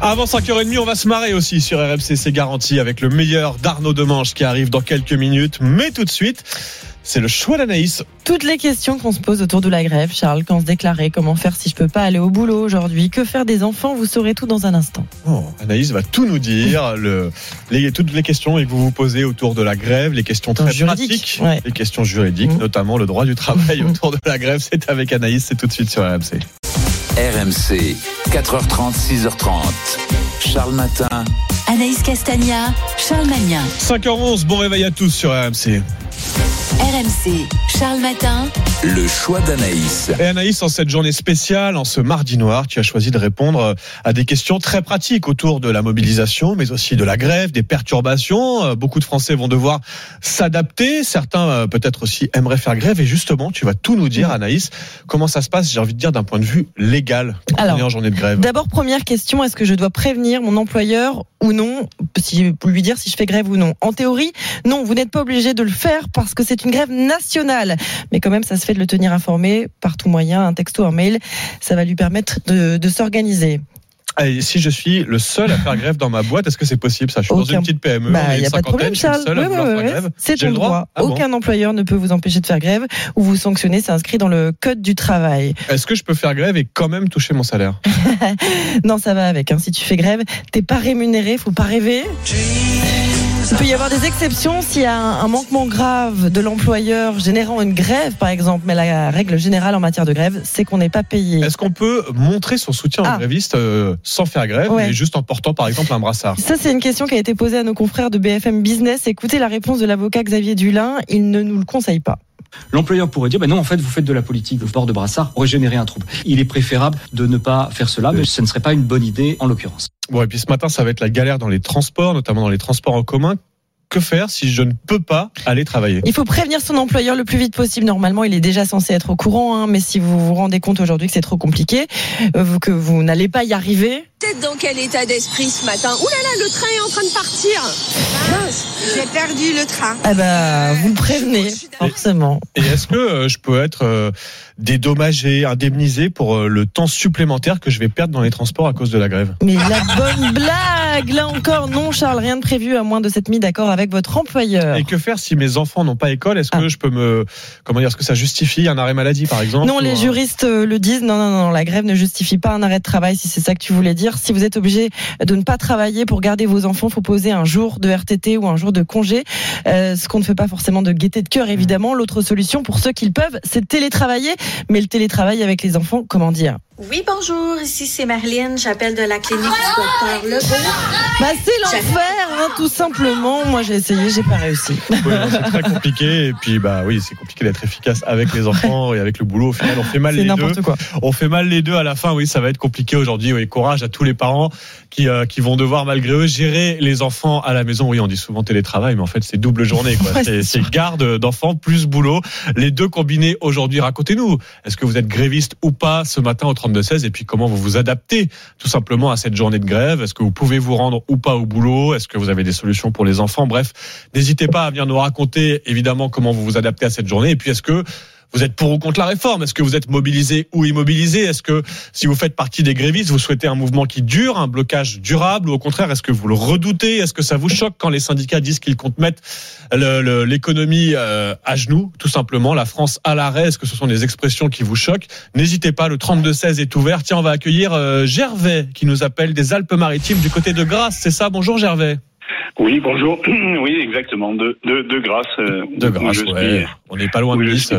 Avant 5h30, on va se marrer aussi sur RMC, c'est garanti, avec le meilleur d'Arnaud Demange qui arrive dans quelques minutes. Mais tout de suite, c'est le choix d'Anaïs. Toutes les questions qu'on se pose autour de la grève, Charles, quand se déclarer, comment faire si je peux pas aller au boulot aujourd'hui, que faire des enfants, vous saurez tout dans un instant. Oh, Anaïs va tout nous dire, le, les, toutes les questions que vous vous posez autour de la grève, les questions très juridiques, pratiques, ouais. les questions juridiques, notamment le droit du travail autour de la grève. C'est avec Anaïs, c'est tout de suite sur RMC. RMC, 4h30, 6h30. Charles Matin. Anaïs Castagna, Charles Magnin. 5h11, bon réveil à tous sur RMC. RMC, Charles Matin. Le choix d'Anaïs. Et Anaïs, en cette journée spéciale, en ce mardi noir, tu as choisi de répondre à des questions très pratiques autour de la mobilisation, mais aussi de la grève, des perturbations. Euh, Beaucoup de Français vont devoir s'adapter. Certains, euh, peut-être aussi, aimeraient faire grève. Et justement, tu vas tout nous dire, Anaïs, comment ça se passe, j'ai envie de dire, d'un point de vue légal, quand Alors, on est en journée de grève? D'abord, première question, est-ce que je dois prévenir mon employeur ou non, si, pour lui dire si je fais grève ou non En théorie, non, vous n'êtes pas obligé de le faire parce que c'est une grève nationale. Mais quand même, ça se fait de le tenir informé par tout moyen, un texto, un mail. Ça va lui permettre de, de s'organiser. Et si je suis le seul à faire grève dans ma boîte, est-ce que c'est possible ça? Je suis dans une petite PME, Bah, il une n'y a pas de problème, cinquantaine, je suis le Charles. seul à Ouais, vouloir ouais, faire ouais, grève. C'est ton le droit? droit. Ah bon? Aucun employeur ne peut vous empêcher de faire grève ou vous sanctionner. C'est inscrit dans le code du travail. Est-ce que je peux faire grève et quand même toucher mon salaire? Non, ça va avec. hein. Si tu fais grève, t'es pas rémunéré, faut pas rêver. Il peut y avoir des exceptions s'il y a un, un manquement grave de l'employeur générant une grève, par exemple. Mais la règle générale en matière de grève, c'est qu'on n'est pas payé. Est-ce qu'on peut montrer son soutien aux Ah. grévistes euh, sans faire grève, Ouais. mais juste en portant par exemple un brassard? Ça, c'est une question qui a été posée à nos confrères de BFM Business. Écoutez la réponse de l'avocat Xavier Dulin. Il ne nous le conseille pas. L'employeur pourrait dire, ben non, en fait, vous faites de la politique, le port de brassard aurait généré un trouble. Il est préférable de ne pas faire cela, mais ce ne serait pas une bonne idée en l'occurrence. Bon, et puis ce matin, ça va être la galère dans les transports, notamment dans les transports en commun. Que faire si je ne peux pas aller travailler? Il faut prévenir son employeur le plus vite possible. Normalement, il est déjà censé être au courant, hein, mais si vous vous rendez compte aujourd'hui que c'est trop compliqué, euh, que vous n'allez pas y arriver, Vous êtes dans quel état d'esprit ce matin Ouh là là, le train est en train de partir. Mince, j'ai perdu le train. eh ben, vous le prévenez, forcément. Et est-ce que euh, je peux être euh, dédommagé, indemnisé pour euh, le temps supplémentaire que je vais perdre dans les transports à cause de la grève? Mais la bonne blague Là encore, non, Charles, rien de prévu à moins de s'être mis d'accord avec votre employeur. Et que faire si mes enfants n'ont pas école? Est-ce que je peux me comment dire Est-ce que ça justifie un arrêt maladie par exemple Non, les un- juristes le disent. Non, non, non, la grève ne justifie pas un arrêt de travail, si c'est ça que tu voulais dire. Si vous êtes obligé de ne pas travailler pour garder vos enfants, faut poser un jour de RTT ou un jour de congé. Euh, ce qu'on ne fait pas forcément de gaieté de cœur, évidemment. L'autre solution, pour ceux qui le peuvent, c'est de télétravailler. Mais le télétravail avec les enfants, comment dire? Oui, bonjour, ici c'est Marlène, j'appelle de la clinique du docteur Lebeau. Bah, c'est l'enfer, hein, tout simplement. Moi, j'ai essayé, j'ai pas réussi. Oui, c'est très compliqué. Et puis bah oui c'est compliqué d'être efficace avec les enfants et avec le boulot. Au final on fait mal C'est les n'importe deux quoi. on fait mal les deux à la fin. Oui ça va être compliqué aujourd'hui. Oui courage à tous les parents qui euh, qui vont devoir malgré eux gérer les enfants à la maison. Oui on dit souvent télétravail mais en fait c'est double journée quoi. Ouais, c'est garde d'enfants plus boulot. Les deux combinés aujourd'hui racontez-nous. Est-ce que vous êtes gréviste ou pas ce matin au 32 16 et puis comment vous vous adaptez tout simplement à cette journée de grève. Est-ce que vous pouvez vous rendre ou pas au boulot? Est-ce que vous avez des solutions pour les enfants? Bref n'hésitez pas à venir nous raconter évidemment comment vous vous adaptez à cette journée. Et puis est-ce que vous êtes pour ou contre la réforme? Est-ce que vous êtes mobilisé ou immobilisé? Est-ce que si vous faites partie des grévistes, vous souhaitez un mouvement qui dure, un blocage durable ou au contraire, est-ce que vous le redoutez? Est-ce que ça vous choque quand les syndicats disent qu'ils comptent mettre l'économie euh, à genoux, tout simplement, la France à l'arrêt Est-ce que ce sont des expressions qui vous choquent? N'hésitez pas, le 32-16 est ouvert. Tiens, on va accueillir euh, Gervais qui nous appelle des Alpes-Maritimes du côté de Grasse. C'est ça? Bonjour Gervais. Oui, bonjour. Oui, exactement. De, de, de grâce. euh, De Grasse, ouais. suis. On n'est pas loin de Nice.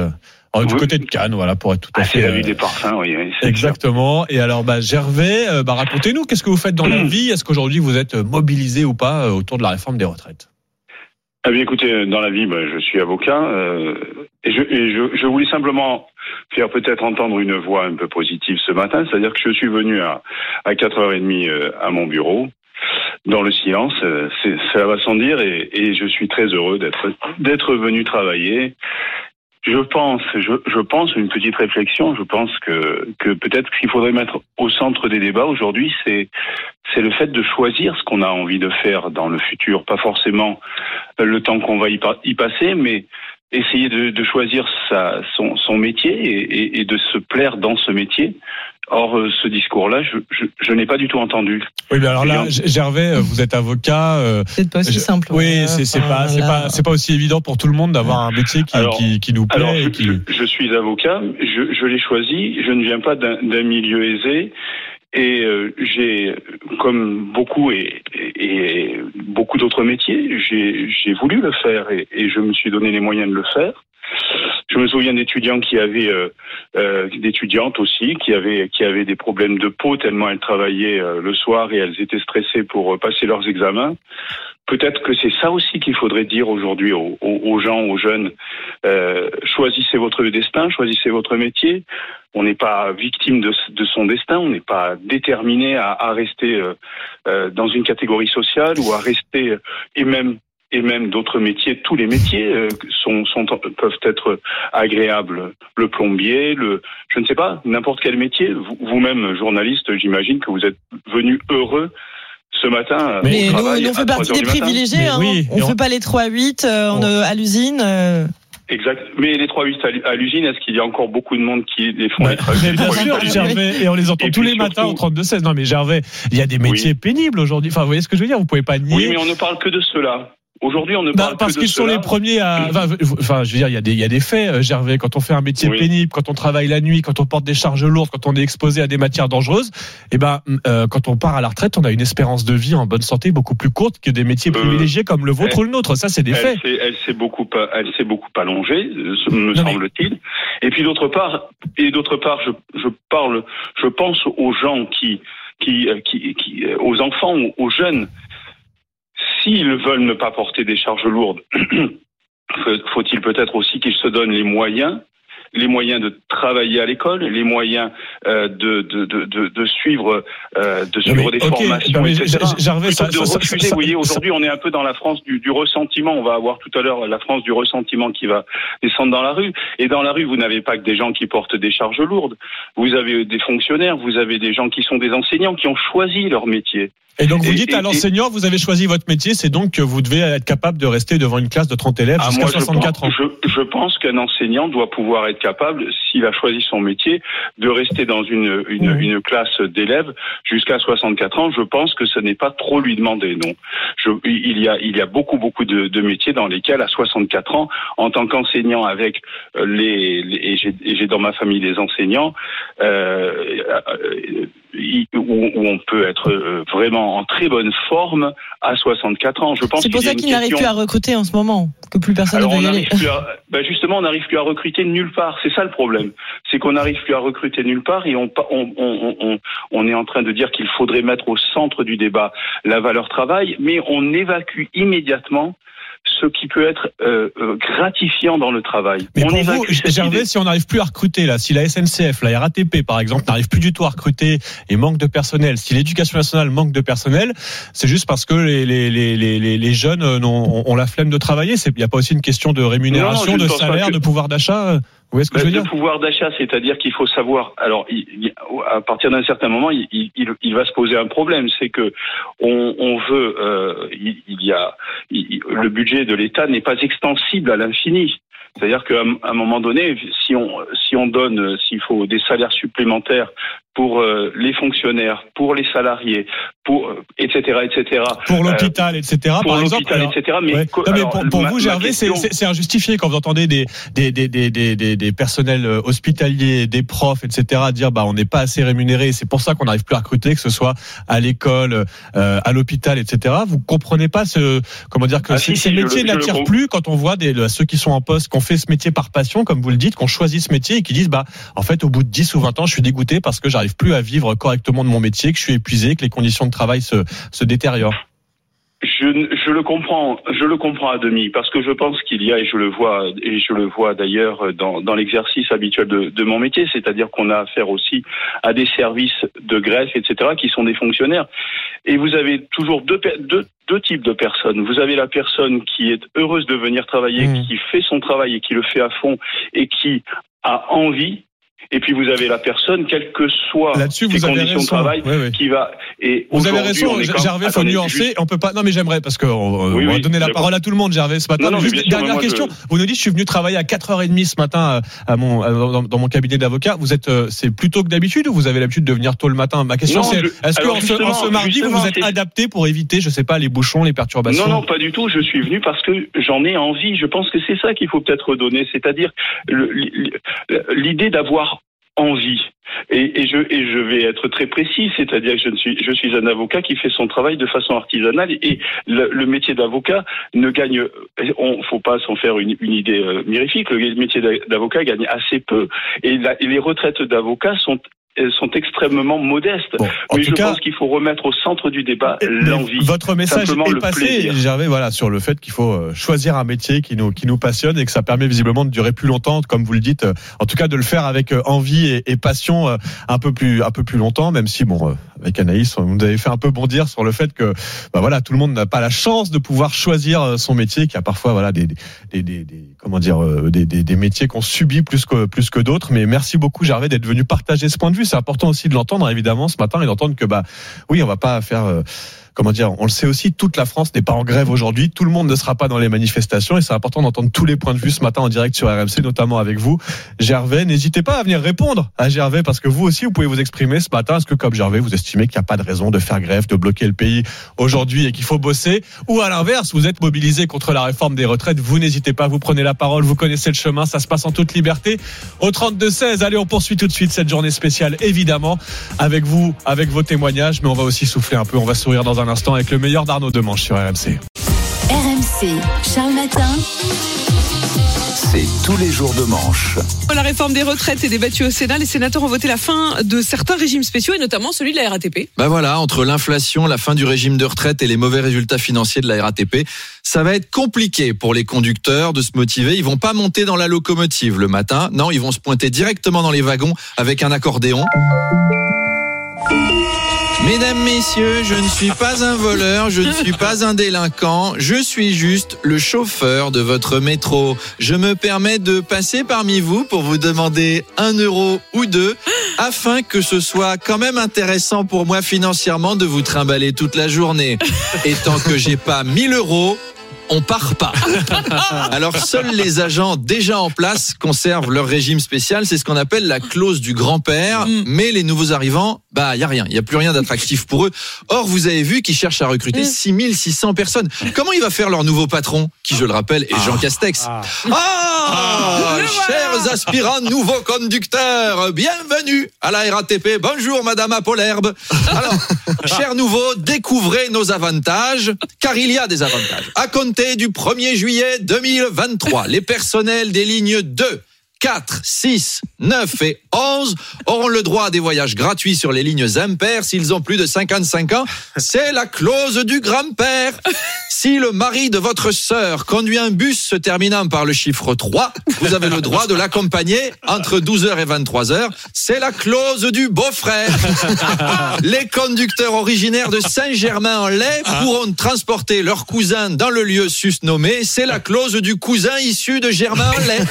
Euh, euh, du Oui. côté de Cannes, voilà, pour être tout à Ah, fait. c'est la euh, ville des parfums, oui. Exactement. Et alors, bah, Gervais, euh, bah, racontez-nous, qu'est-ce que vous faites dans la vie? Est-ce qu'aujourd'hui vous êtes euh, mobilisé ou pas euh, autour de la réforme des retraites? Ah bien, écoutez, euh, dans la vie, bah, je suis avocat euh, et, je, et je, je voulais simplement faire peut-être entendre une voix un peu positive ce matin, c'est-à-dire que je suis venu à, à 4h30 euh, à mon bureau dans le silence, euh, ça va sans dire, et, et je suis très heureux d'être venu travailler. Je pense, je, pense une petite réflexion. Je pense que que peut-être qu'il faudrait mettre au centre des débats aujourd'hui, c'est c'est le fait de choisir ce qu'on a envie de faire dans le futur, pas forcément le temps qu'on va y, pa- y passer, mais essayer de, choisir sa, son, son métier et de se plaire dans ce métier. Or, euh, ce discours-là, je, je, je n'ai pas du tout entendu. Oui, mais alors là, Gervais, euh, vous êtes avocat. euh, C'est pas aussi simple. Oui, c'est c'est enfin, pas, c'est pas, c'est pas aussi évident pour tout le monde d'avoir un métier qui, Alors- qui, qui nous plaît. Alors, je, et qui... je- je suis avocat, je, je l'ai choisi, je ne viens pas d'un d'un milieu aisé. Et euh, j'ai, comme beaucoup et, et, beaucoup d'autres métiers, j'ai j'ai voulu le faire et, et je me suis donné les moyens de le faire. Je me souviens d'étudiants qui avaient, euh, euh, d'étudiantes aussi, qui avaient, qui avaient des problèmes de peau tellement elles travaillaient euh, le soir et elles étaient stressées pour euh, passer leurs examens. Peut-être que c'est ça aussi qu'il faudrait dire aujourd'hui aux, gens, aux jeunes. Euh, choisissez votre destin, choisissez votre métier. On n'est pas victime de, son destin, on n'est pas déterminé à, rester euh, euh, dans une catégorie sociale ou à rester euh, et même et même d'autres métiers, tous les métiers euh, sont, sont peuvent être agréables. Le plombier, le je ne sais pas, n'importe quel métier. Vous- Vous-même journaliste, j'imagine que vous êtes venu heureux ce matin. euh, Mais au nous, on fait 3 partie des privilégiés. hein. on ne fait pas les 3-8 euh, on, euh, à l'usine. euh. Exact. Mais les 3-8 à l'u- à l'usine, est-ce qu'il y a encore beaucoup de monde qui les font Mais les bien 3-8 sûr, Gervais, et on les entend Et tous les matins au surtout- 32-16. Non, mais Gervais, il y a des métiers pénibles aujourd'hui. Enfin, vous voyez ce que je veux dire Vous pouvez pas nier. Oui, mais on ne parle que de cela. Aujourd'hui, on ne Bah, parle parce que de qu'ils sont les premiers à. Enfin, je veux dire, il y a des, il y a des faits, euh, Gervais. Quand on fait un métier Oui. pénible, quand on travaille la nuit, quand on porte des charges lourdes, quand on est exposé à des matières dangereuses, et ben, euh, quand on part à la retraite, on a une espérance de vie en bonne santé beaucoup plus courte que des métiers privilégiés comme le vôtre elle- ou le nôtre. Ça, c'est des elle faits. Elle s'est beaucoup, elle s'est beaucoup allongée, euh, me semble-t-il. Et puis d'autre part, et d'autre part, je, je parle, je pense aux gens qui, qui, euh, qui, qui- euh, aux enfants, aux jeunes. S'ils veulent ne pas porter des charges lourdes, faut- faut-il peut-être aussi qu'ils se donnent les moyens les moyens de travailler à l'école, les moyens euh, de, de, de, de, suivre, euh, de suivre mais, des formations, etc. Plutôt ça- de ça- ça- refuser, ça- vous voyez, aujourd'hui, on est un peu dans la France du, du ressentiment. On va avoir tout à l'heure la France du ressentiment qui va descendre dans la rue. Et dans la rue, vous n'avez pas que des gens qui portent des charges lourdes. Vous avez des fonctionnaires, vous avez des gens qui sont des enseignants, qui ont choisi leur métier. Et donc, vous Et- dites à l'enseignant, vous avez choisi votre métier, c'est donc que vous devez être capable de rester devant une classe de 30 élèves Ah, jusqu'à moi, je 64 ans. pense, Je, je pense qu'un enseignant doit pouvoir être capable, s'il a choisi son métier, de rester dans une, une, une classe d'élèves jusqu'à 64 ans. Je pense que ce n'est pas trop lui demander, non. Je, il, y a, il y a beaucoup, beaucoup de, de métiers dans lesquels, à 64 ans, en tant qu'enseignant avec euh, les, les- et j'ai- dans ma famille des enseignants, euh, euh, où, où on peut être euh, vraiment en très bonne forme à 64 ans. Je pense C'est pour ça qu'ils n'arrivent question- plus à recruter en ce moment, que plus personne alors on n'arrive plus à, ben justement, on n'arrive plus à recruter nulle part. C'est ça le problème. C'est qu'on n'arrive plus à recruter nulle part et on, on, on, on est en train de dire qu'il faudrait mettre au centre du débat la valeur travail, mais on évacue immédiatement ce qui peut être euh, euh, gratifiant dans le travail. Mais on pour vous, cette Gervais, idée. si on n'arrive plus à recruter, là, si la SNCF, la RATP, par exemple, n'arrive plus du tout à recruter et manque de personnel, si l'éducation nationale manque de personnel, c'est juste parce que les, les, les, les, les jeunes euh, ont, ont la flemme de travailler. Il n'y a pas aussi une question de rémunération, Non, de salaire, que- de pouvoir d'achat voyez ce que je veux dire Le pouvoir d'achat, c'est-à-dire qu'il faut savoir. Alors, il- il- à partir d'un certain moment, il, va se poser un problème, c'est que on, on veut. euh, il, y a le budget de l'État n'est pas extensible à l'infini. C'est-à-dire qu'à un moment donné, si on si on donne, euh, s'il faut des salaires supplémentaires pour euh, les fonctionnaires, pour les salariés, pour euh, etc. etc. Pour euh, l'hôpital, etc. pour par exemple. l'hôpital, etc. Mais, Ouais. Non, mais alors, pour, pour ma- vous, Gervais, c'est- question- c'est c'est injustifié quand vous entendez des, des, des, des, des, personnels hospitaliers, des profs, etc. dire bah on n'est pas assez rémunéré. C'est pour ça qu'on n'arrive plus à recruter, que ce soit à l'école, euh, à l'hôpital, etc. Vous comprenez pas ce comment dire que Ah, ces, si, ces métiers n'attirent plus quand on voit des, ceux qui sont en poste, qui ont fait ce métier par passion, comme vous le dites, qui ont choisi ce métier et qui disent bah en fait au bout de 10 ou 20 ans, je suis dégoûté parce que j'arrive plus à vivre correctement de mon métier, que je suis épuisé, que les conditions de travail se, se détériorent. Je, je le comprends, je le comprends à demi, parce que je pense qu'il y a, et je le vois, et je le vois d'ailleurs dans, dans l'exercice habituel de, de mon métier, c'est-à-dire qu'on a affaire aussi à des services de greffe, etc., qui sont des fonctionnaires. Et vous avez toujours deux, per- deux, deux types de personnes. Vous avez la personne qui est heureuse de venir travailler, qui fait son travail et qui le fait à fond, et qui a envie. Et puis vous avez la personne, quelles que soient ses conditions raison. de travail, Oui, oui. qui va. Et Vous avez raison, Gervais, faut Attendez, nuancer. juste- On peut pas. Non, mais j'aimerais parce que on, Oui, on va donner la parole à tout le monde, Gervais, ce matin. Non, non, Mais mais juste bien sûr, dernière question. je- Vous nous dites, je suis venu travailler à 4h30 ce matin euh, à mon à- dans, dans mon cabinet d'avocat. Vous êtes, euh, c'est plus tôt que d'habitude ou vous avez l'habitude de venir tôt le matin? Ma question, c'est, est-ce qu'en ce, ce mardi, vous vous êtes adapté pour éviter, je sais pas, les bouchons, les perturbations? Non, non, pas du tout. Je suis venu parce que j'en ai envie. Je pense que c'est ça qu'il faut peut-être redonner, c'est-à-dire l'idée d'avoir envie. Et, et je, vais être très précis, c'est-à-dire que je, suis, un avocat qui fait son travail de façon artisanale et le, métier d'avocat ne gagne, on faut pas s'en faire une, idée euh, mirifique, le métier d'a- d'avocat gagne assez peu et, les retraites d'avocats sont sont extrêmement modestes. Mais je cas- pense qu'il faut remettre au centre du débat Mais l'envie. Votre message est passé. Gervais, voilà, sur le fait qu'il faut euh, choisir un métier qui nous, qui nous passionne et que ça permet visiblement de durer plus longtemps, comme vous le dites. euh, En tout cas, de le faire avec euh, envie et, et passion euh, un peu plus, un peu plus longtemps, même si, bon, euh, avec Anaïs, vous nous avez fait un peu bondir sur le fait que, bah voilà, tout le monde n'a pas la chance de pouvoir choisir euh, son métier, qu'il y a parfois, voilà, des, des, des, comment dire, euh, des, des métiers qu'on subit plus que, plus que d'autres. Mais merci beaucoup, Gervais, d'être venu partager ce point de vue. C'est important aussi de l'entendre, évidemment, ce matin et d'entendre que, bah, oui, on va pas faire, euh, comment dire, on le sait aussi, toute la France n'est pas en grève aujourd'hui, tout le monde ne sera pas dans les manifestations et c'est important d'entendre tous les points de vue ce matin en direct sur RMC, notamment avec vous. Gervais, n'hésitez pas à venir répondre à Gervais parce que vous aussi, vous pouvez vous exprimer ce matin. Est-ce que comme Gervais, vous estimez qu'il n'y a pas de raison de faire grève, de bloquer le pays aujourd'hui et qu'il faut bosser? Ou à l'inverse, vous êtes mobilisé contre la réforme des retraites, vous n'hésitez pas, vous prenez la parole, vous connaissez le chemin, ça se passe en toute liberté. Au 32-16, allez, on poursuit tout de suite cette journée spéciale, évidemment, avec vous, avec vos témoignages, mais on va aussi souffler un peu, on va sourire dans un instant avec le meilleur d'Arnaud Demanche sur RMC. RMC, Charles Matin. C'est tous les jours de manche. La réforme des retraites est débattue au Sénat. Les sénateurs ont voté la fin de certains régimes spéciaux et notamment celui de la RATP. Ben voilà, entre l'inflation, la fin du régime de retraite et les mauvais résultats financiers de la RATP, ça va être compliqué pour les conducteurs de se motiver. Ils vont pas monter dans la locomotive le matin. Non, ils vont se pointer directement dans les wagons avec un accordéon. Mesdames, messieurs, je ne suis pas un voleur, je ne suis pas un délinquant, je suis juste le chauffeur de votre métro. Je me permets de passer parmi vous pour vous demander un euro ou deux afin que ce soit quand même intéressant pour moi financièrement de vous trimballer toute la journée. Et tant que j'ai pas 1000 euros, on part pas. Alors seuls les agents déjà en place conservent leur régime spécial, c'est ce qu'on appelle la clause du grand-père, mais les nouveaux arrivants, bah il y a rien, il y a plus rien d'attractif pour eux. Or vous avez vu qu'ils cherchent à recruter 6600 personnes. Comment il va faire leur nouveau patron qui je le rappelle est Jean Castex Ah, chers aspirants nouveaux conducteurs, bienvenue à la RATP. Bonjour Madame Apolherbe. Alors, chers nouveaux, découvrez nos avantages, car il y a des avantages. À compter du 1er juillet 2023, les personnels des lignes 2, 4, 6, 9 et 11 auront le droit à des voyages gratuits sur les lignes impaires s'ils ont plus de 55 ans. C'est la clause du grand-père. Si le mari de votre sœur conduit un bus se terminant par le chiffre 3, vous avez le droit de l'accompagner entre 12h et 23h. C'est la clause du beau-frère. Les conducteurs originaires de Saint-Germain-en-Laye pourront transporter leur cousin dans le lieu susnommé. C'est la clause du cousin issu de Germain-en-Laye.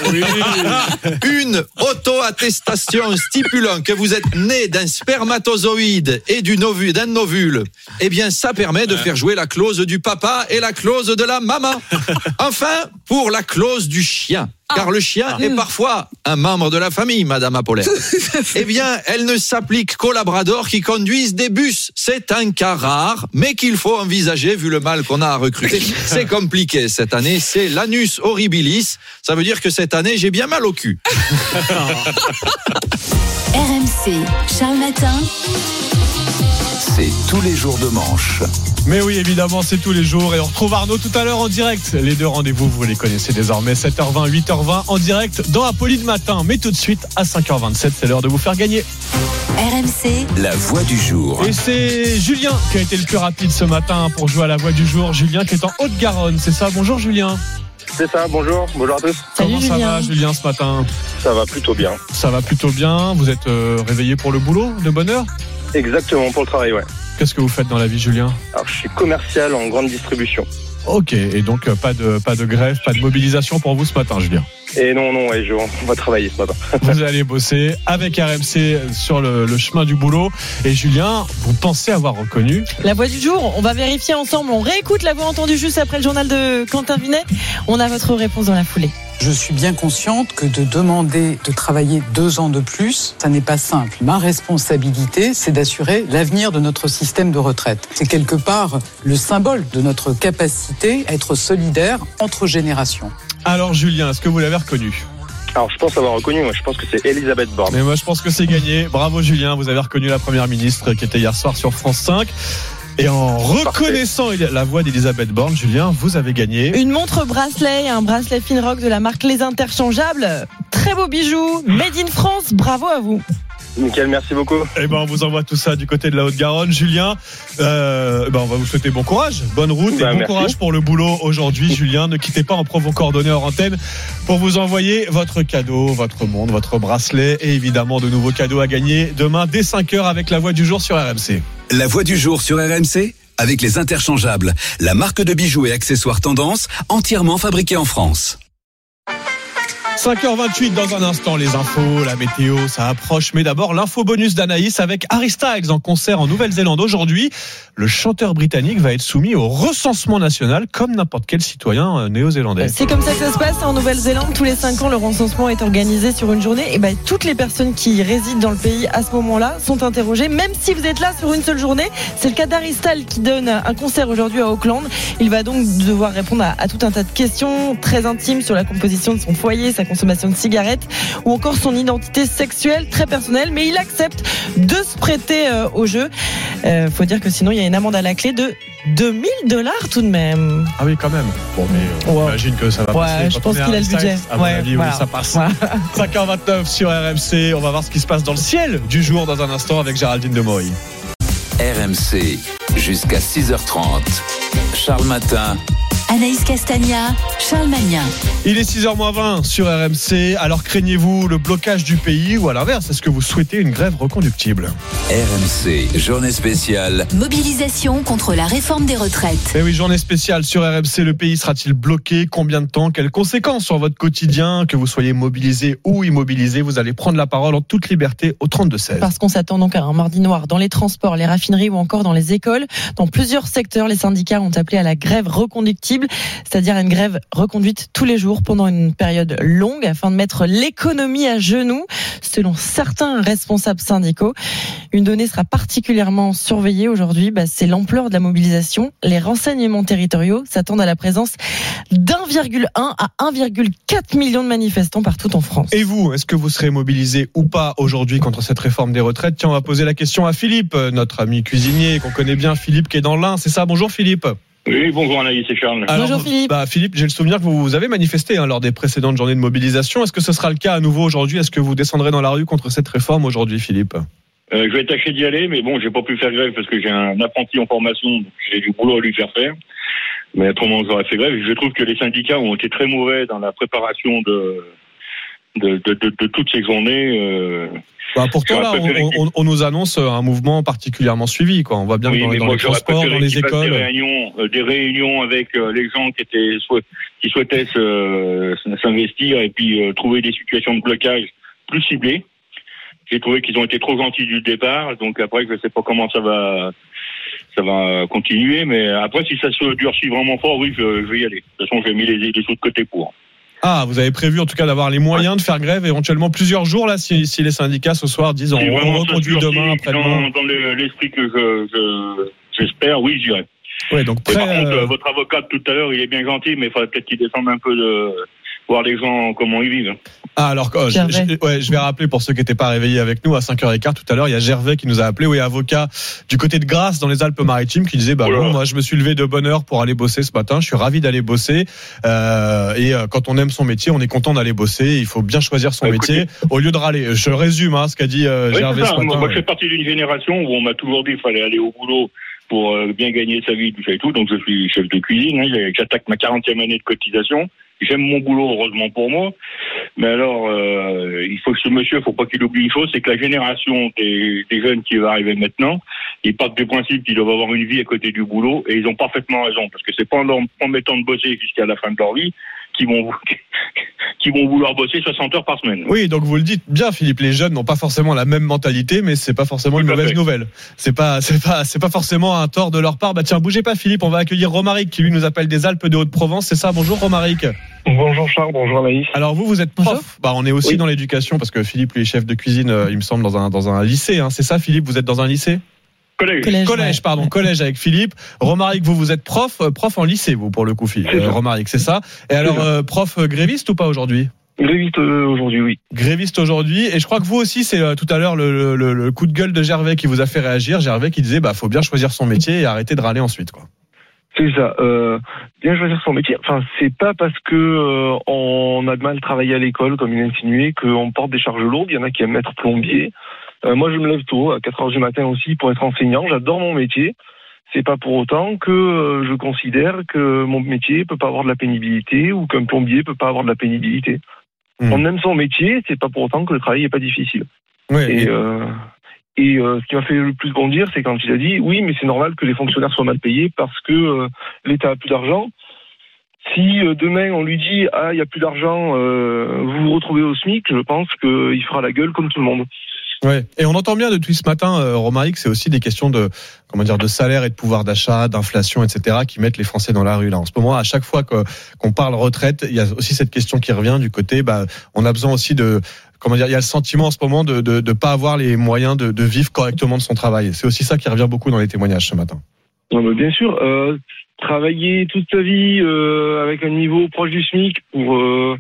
Une auto-attestation stipulant que vous êtes né d'un spermatozoïde et d'une ovule, d'un ovule. Eh bien, ça permet de faire jouer la clause du papa et la clause de la maman. Enfin, pour la clause du chien. car le chien est parfois un membre de la famille, Madame Apollinaire. eh bien, elle ne s'applique qu'aux labradors qui conduisent des bus. C'est un cas rare, mais qu'il faut envisager vu le mal qu'on a à recruter. C'est compliqué cette année, c'est l'anus horribilis. Ça veut dire que cette année, j'ai bien mal au cul. RMC, Charles Matin. C'est tous les jours de manche. Mais oui, évidemment, c'est tous les jours. Et on retrouve Arnaud tout à l'heure en direct. Les deux rendez-vous, vous les connaissez désormais. 7h20, 8h20 en direct dans Apolline Matin. Mais tout de suite, à 5h27, c'est l'heure de vous faire gagner. RMC, La voix du jour. Et c'est Julien qui a été le plus rapide ce matin pour jouer à la voix du jour. Julien qui est en Haute-Garonne, c'est ça? Bonjour Julien. C'est ça, bonjour, bonjour à tous. Comment ça va Julien ce matin? Ça va plutôt bien. Ça va plutôt bien. Vous êtes euh, réveillé pour le boulot de bonne heure? Exactement, pour le travail, ouais. Qu'est-ce que vous faites dans la vie Julien Alors, je suis commercial en grande distribution. Ok, et donc euh, pas de, pas de grève, pas de mobilisation pour vous ce matin Julien Et non, non, ouais, je, on va travailler ce matin. Vous allez bosser avec RMC sur le, le chemin du boulot. Et Julien, vous pensez avoir reconnu La voix du jour, on va vérifier ensemble. On réécoute la voix entendue juste après le journal de Quentin Vinet. On a votre réponse dans la foulée. Je suis bien consciente que de demander de travailler deux ans de plus, ça n'est pas simple. Ma responsabilité, c'est d'assurer l'avenir de notre système de retraite. C'est quelque part le symbole de notre capacité à être solidaire entre générations. Alors Julien, est-ce que vous l'avez reconnu? Alors, je pense avoir reconnu, moi, je pense que c'est Elisabeth Borne. Mais moi je pense que c'est gagné. Bravo Julien, vous avez reconnu la première ministre qui était hier soir sur France 5. Et en reconnaissant la voix d'Elisabeth Borne, Julien, vous avez gagné. Une montre bracelet, un bracelet Finrock de la marque Les Interchangeables. Très beau bijou, made in France. Bravo à vous. Nickel, merci beaucoup. Eh ben, on vous envoie tout ça du côté de la Haute-Garonne. Julien, euh, ben, on va vous souhaiter bon courage, bonne route Bah, et bon merci. courage pour le boulot aujourd'hui. Julien, ne quittez pas, on prend vos coordonnées hors antenne pour vous envoyer votre cadeau, votre monde, votre bracelet et évidemment de nouveaux cadeaux à gagner demain dès 5h avec la voix du jour sur RMC. La voix du jour sur RMC avec les interchangeables, la marque de bijoux et accessoires tendance entièrement fabriquée en France. 5h28 dans un instant, les infos, la météo, ça approche. Mais d'abord, l'info bonus d'Anaïs avec Harry Styles en concert en Nouvelle-Zélande aujourd'hui. Le chanteur britannique va être soumis au recensement national comme n'importe quel citoyen euh, néo-zélandais. C'est comme ça que ça se passe en Nouvelle-Zélande. Tous les 5 ans, le recensement est organisé sur une journée. Et ben, toutes les personnes qui résident dans le pays à ce moment-là sont interrogées, même si vous êtes là sur une seule journée. C'est le cas d'Harry Styles qui donne un concert aujourd'hui à Auckland. Il va donc devoir répondre à, tout un tas de questions très intimes sur la composition de son foyer, sa consommation de cigarettes ou encore son identité sexuelle très personnelle. Mais il accepte de se prêter euh, au jeu. Euh, faut dire que sinon, il y a une amende à la clé de 2000 dollars tout de même. Ah oui, quand même. Bon, mais euh, j'imagine que ça va Ouais, passer. je Quand pense qu'il a le budget. À mon Ouais, avis, voilà. oui, ça passe. Voilà. 5h29 sur RMC. On va voir ce qui se passe dans le ciel du jour dans un instant avec Géraldine Demoy. RMC, jusqu'à 6h30. Charles Matin. Anaïs Castagna, Charles Magnin. Il est 6h20 sur RMC. Alors craignez-vous le blocage du pays ou à l'inverse, est-ce que vous souhaitez une grève reconductible? RMC, journée spéciale. Mobilisation contre la réforme des retraites. Eh oui, journée spéciale sur RMC. Le pays sera-t-il bloqué? Combien de temps? Quelles conséquences sur votre quotidien? Que vous soyez mobilisé ou immobilisé, vous allez prendre la parole en toute liberté au 32-16. Parce qu'on s'attend donc à un mardi noir dans les transports, les raffineries ou encore dans les écoles. Dans plusieurs secteurs, les syndicats ont appelé à la grève reconductible, c'est-à-dire une grève reconduite tous les jours pendant une période longue afin de mettre l'économie à genoux, selon certains responsables syndicaux. Une donnée sera particulièrement surveillée aujourd'hui, bah, c'est l'ampleur de la mobilisation. Les renseignements territoriaux s'attendent à la présence d'1,1 à 1,4 million de manifestants partout en France. Et vous, est-ce que vous serez mobilisé ou pas aujourd'hui contre cette réforme des retraites? Tiens, on va poser la question à Philippe, euh, notre ami cuisinier qu'on connaît bien, Philippe qui est dans l'Ain. C'est ça? Bonjour Philippe. Oui, bonjour Anaïs et Charles. Alors, Bah, Philippe, j'ai le souvenir que vous avez manifesté hein, lors des précédentes journées de mobilisation. Est-ce que ce sera le cas à nouveau aujourd'hui? Est-ce que vous descendrez dans la rue contre cette réforme aujourd'hui, Philippe? Euh, je vais tâcher d'y aller, mais bon, j'ai pas pu faire grève parce que j'ai un apprenti en formation, donc j'ai du boulot à lui faire faire. Mais autrement, j'aurais fait grève. Je trouve que les syndicats ont été très mauvais dans la préparation de de, de, de, de toutes ces journées. Euh, Bah, pourtant, là, on, on- on nous annonce un mouvement particulièrement suivi. Quoi. On voit bien oui, que dans, dans moi, les transports, dans les écoles. Des réunions, euh, des réunions avec euh, les gens qui étaient qui souhaitaient s'investir et puis euh, trouver des situations de blocage plus ciblées. J'ai trouvé qu'ils ont été trop gentils du départ, donc après je ne sais pas comment ça va ça va continuer, mais après si ça se durcit vraiment fort, oui, je, je vais y aller. De toute façon, j'ai mis les, les sous de côté pour. Ah, vous avez prévu en tout cas d'avoir les moyens de faire grève éventuellement plusieurs jours là si, si les syndicats ce soir disent on, reconduit demain, après-demain. Dans, dans le- l'esprit que je- je- j'espère, oui, j'irai. Ouais, donc Et par prêt, contre, euh, votre avocat de tout à l'heure, il est bien gentil, mais il faudrait peut-être qu'il descende un peu de voir les gens comment ils vivent. Ah alors euh, je, ouais, je vais rappeler pour ceux qui n'étaient pas réveillés avec nous à 5h15 tout à l'heure, il y a Gervais qui nous a appelé, oui, avocat du côté de Grasse dans les Alpes-Maritimes qui disait bah Oh bon, moi je me suis levé de bonne heure pour aller bosser ce matin, je suis ravi d'aller bosser euh, et euh, quand on aime son métier, on est content d'aller bosser, il faut bien choisir son Bah, métier au lieu de râler. Je résume hein, ce qu'a dit euh, Oui, Gervais ce matin. Moi, je fais partie d'une génération où on m'a toujours dit qu'il fallait aller au boulot pour euh, bien gagner sa vie, tout ça et tout. Donc, je suis chef de cuisine. hein. J'attaque ma 40e année de cotisation. J'aime mon boulot, heureusement pour moi. Mais alors, euh, il faut que ce monsieur, faut pas qu'il oublie une chose, c'est que la génération des, des jeunes qui va arriver maintenant, ils partent du principe qu'ils doivent avoir une vie à côté du boulot, et ils ont parfaitement raison, parce que c'est pas en leur promettant de bosser jusqu'à la fin de leur vie qu'ils vont, vouloir bosser 60 heures par semaine. Oui, donc vous le dites bien, Philippe. Les jeunes n'ont pas forcément la même mentalité, mais c'est pas forcément une Tout mauvaise fait. nouvelle. C'est pas, c'est pas, c'est pas forcément un tort de leur part. Bah tiens, bougez pas, Philippe. On va accueillir Romaric qui lui nous appelle des Alpes de Haute-Provence. C'est ça. Bonjour, Romaric. Bonjour Charles, bonjour Anaïs. Alors vous, vous êtes prof. Bah on est aussi dans l'éducation parce que Philippe lui est chef de cuisine, euh, il me semble dans un dans un lycée. Hein. C'est ça, Philippe. Vous êtes dans un lycée? Collège. Collège, ouais. pardon, collège avec Philippe. Romaric, vous vous êtes prof, euh, prof en lycée, vous pour le coup, Philippe. Euh, Romaric, c'est ça. Et alors, euh, prof euh, gréviste ou pas aujourd'hui? Gréviste aujourd'hui, oui. Gréviste aujourd'hui. Et je crois que vous aussi, c'est euh, tout à l'heure le, le- le coup de gueule de Gervais qui vous a fait réagir. Gervais qui disait, bah, faut bien choisir son métier et arrêter de râler ensuite, quoi. C'est ça. Euh, bien choisir son métier. Enfin, c'est pas parce que euh, on a de mal travailler à l'école, comme il a insinué, qu'on porte des charges lourdes. Il y en a qui aiment être plombier. Euh, moi, je me lève tôt, à 4 heures du matin aussi, pour être enseignant. J'adore mon métier. C'est pas pour autant que euh, je considère que mon métier peut pas avoir de la pénibilité ou qu'un plombier peut pas avoir de la pénibilité. Hmm. On aime son métier, c'est pas pour autant que le travail est pas difficile. Ouais, Et, euh, et euh, ce qui m'a fait le plus bondir, c'est quand il a dit oui, mais c'est normal que les fonctionnaires soient mal payés parce que euh, l'État a plus d'argent. Si euh, demain on lui dit ah il y a plus d'argent, euh, vous vous retrouvez au SMIC, je pense qu'il fera la gueule comme tout le monde. Ouais. Et on entend bien depuis ce matin, euh, Romaric, c'est aussi des questions de comment dire de salaire et de pouvoir d'achat, d'inflation, etc., qui mettent les Français dans la rue là. En ce moment, à chaque fois qu'on parle retraite, il y a aussi cette question qui revient du côté. Bah, on a besoin aussi de comment dire. Il y a le sentiment en ce moment de de, de pas avoir les moyens de, de vivre correctement de son travail. C'est aussi ça qui revient beaucoup dans les témoignages ce matin. Non, mais bien sûr, euh, travailler toute sa vie euh, avec un niveau proche du SMIC pour euh,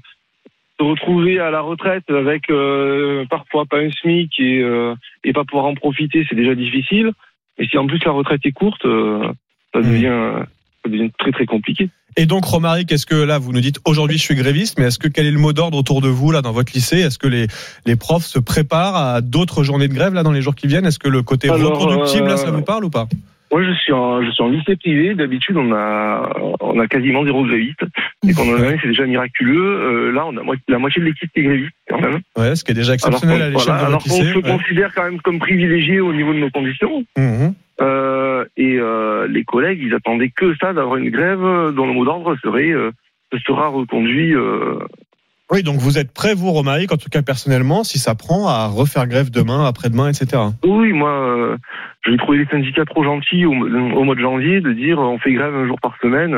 se retrouver à la retraite avec euh, parfois pas un SMIC et, euh, et pas pouvoir en profiter, c'est déjà difficile. Et si en plus la retraite est courte, euh, ça devient, ça devient très très compliqué. Et donc, Romaric, est-ce que là, vous nous dites aujourd'hui je suis gréviste, mais est-ce que quel est le mot d'ordre autour de vous là dans votre lycée? Est-ce que les les profs se préparent à d'autres journées de grève là dans les jours qui viennent? Est-ce que le côté Alors, reconductible là, ça vous parle ou pas? Moi, je suis en, je suis en lycée privé. D'habitude, on a, on a quasiment zéro gréviste. Et pendant l'année, c'est déjà miraculeux. Euh, là, on a mo- la moitié de l'équipe qui est gréviste, quand même. Ouais, ce qui est déjà exceptionnel alors à l'échelle voilà, alors qu'on se ouais. considère quand même comme privilégié au niveau de nos conditions. Mhm. Euh, et euh, les collègues, ils attendaient que ça, d'avoir une grève dont le mot d'ordre serait euh, sera reconduit. Euh, Oui, donc vous êtes prêt, vous, Romaric, en tout cas personnellement, si ça prend, à refaire grève demain, après-demain, etc. oui, moi, euh, j'ai trouvé les syndicats trop gentils au, au mois de janvier de dire on fait grève un jour par semaine.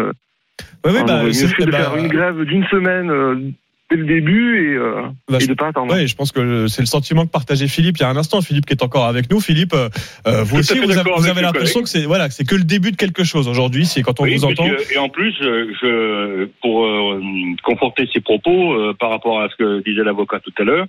Oui, bah, mieux de bah, faire une grève d'une semaine euh, dès le début et, euh, Bah, et je- de pas attendre. Oui, je pense que c'est le sentiment que partageait Philippe il y a un instant. Philippe qui est encore avec nous. Philippe, euh, euh, vous aussi, vous avez, vous avez l'impression que c'est voilà, que c'est que le début de quelque chose aujourd'hui. C'est quand on Oui, vous entend. que- et en plus, euh, je, pour euh, conforter ses propos euh, par rapport à ce que disait l'avocat tout à l'heure,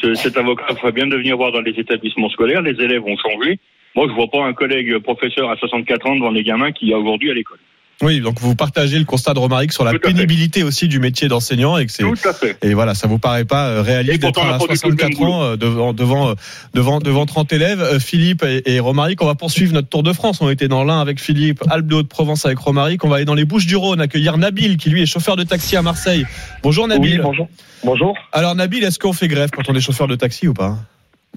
ce- cet avocat ferait bien de venir voir dans les établissements scolaires. Les élèves ont changé. Moi, je vois pas un collègue professeur à 64 ans devant les gamins qu'il y a aujourd'hui à l'école. Oui, donc vous partagez le constat de Romaric sur la fait. pénibilité aussi du métier d'enseignant et que c'est Tout à fait. et voilà, ça vous paraît pas euh, réaliste d'être à n'a pas du tout le même 64 ans euh, devant devant euh, devant devant 30 élèves. Philippe et, et Romaric, on va poursuivre notre tour de France. On était dans l'un avec Philippe, Alpes de Haute-Provence avec Romaric. On va aller dans les Bouches-du-Rhône accueillir Nabil qui lui est chauffeur de taxi à Marseille. Bonjour Nabil. Oui, bonjour. Bonjour. Alors Nabil, est-ce qu'on fait grève quand on est chauffeur de taxi ou pas?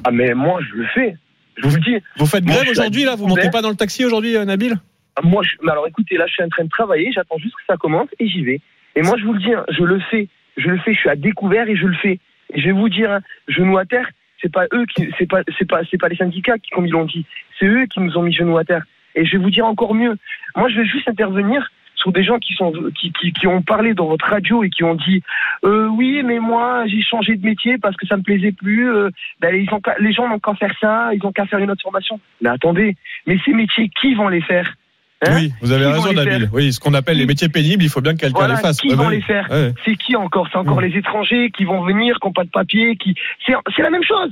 Ah, mais moi, je le fais. Je vous le dis. Vous faites grève aujourd'hui là? Vous montez pas dans le taxi aujourd'hui, Nabil? Moi, je... alors écoutez, là, je suis en train de travailler, j'attends juste que ça commence et j'y vais. Et moi, je vous le dis, hein, je le fais. Je le fais, je suis à découvert et je le fais. Et je vais vous dire, hein, genou à terre, c'est pas eux qui, c'est pas, c'est pas, c'est pas les syndicats qui, comme ils l'ont dit, c'est eux qui nous ont mis genou à terre. Et je vais vous dire encore mieux. Moi, je vais juste intervenir sur des gens qui sont qui, qui, qui ont parlé dans votre radio et qui ont dit euh, oui mais moi j'ai changé de métier parce que ça me plaisait plus. euh, ben, ils ont les gens n'ont qu'à faire ça, ils ont qu'à faire une autre formation. Mais attendez, mais ces métiers qui vont les faire? Hein Oui, vous avez Qui raison, Nabil. Oui, ce qu'on appelle les métiers pénibles, il faut bien que quelqu'un Voilà, les fasse. qui Ouais, vont ouais. les faire Ouais. C'est qui encore C'est encore les étrangers qui vont venir, qui n'ont pas de papier, qui c'est la même chose.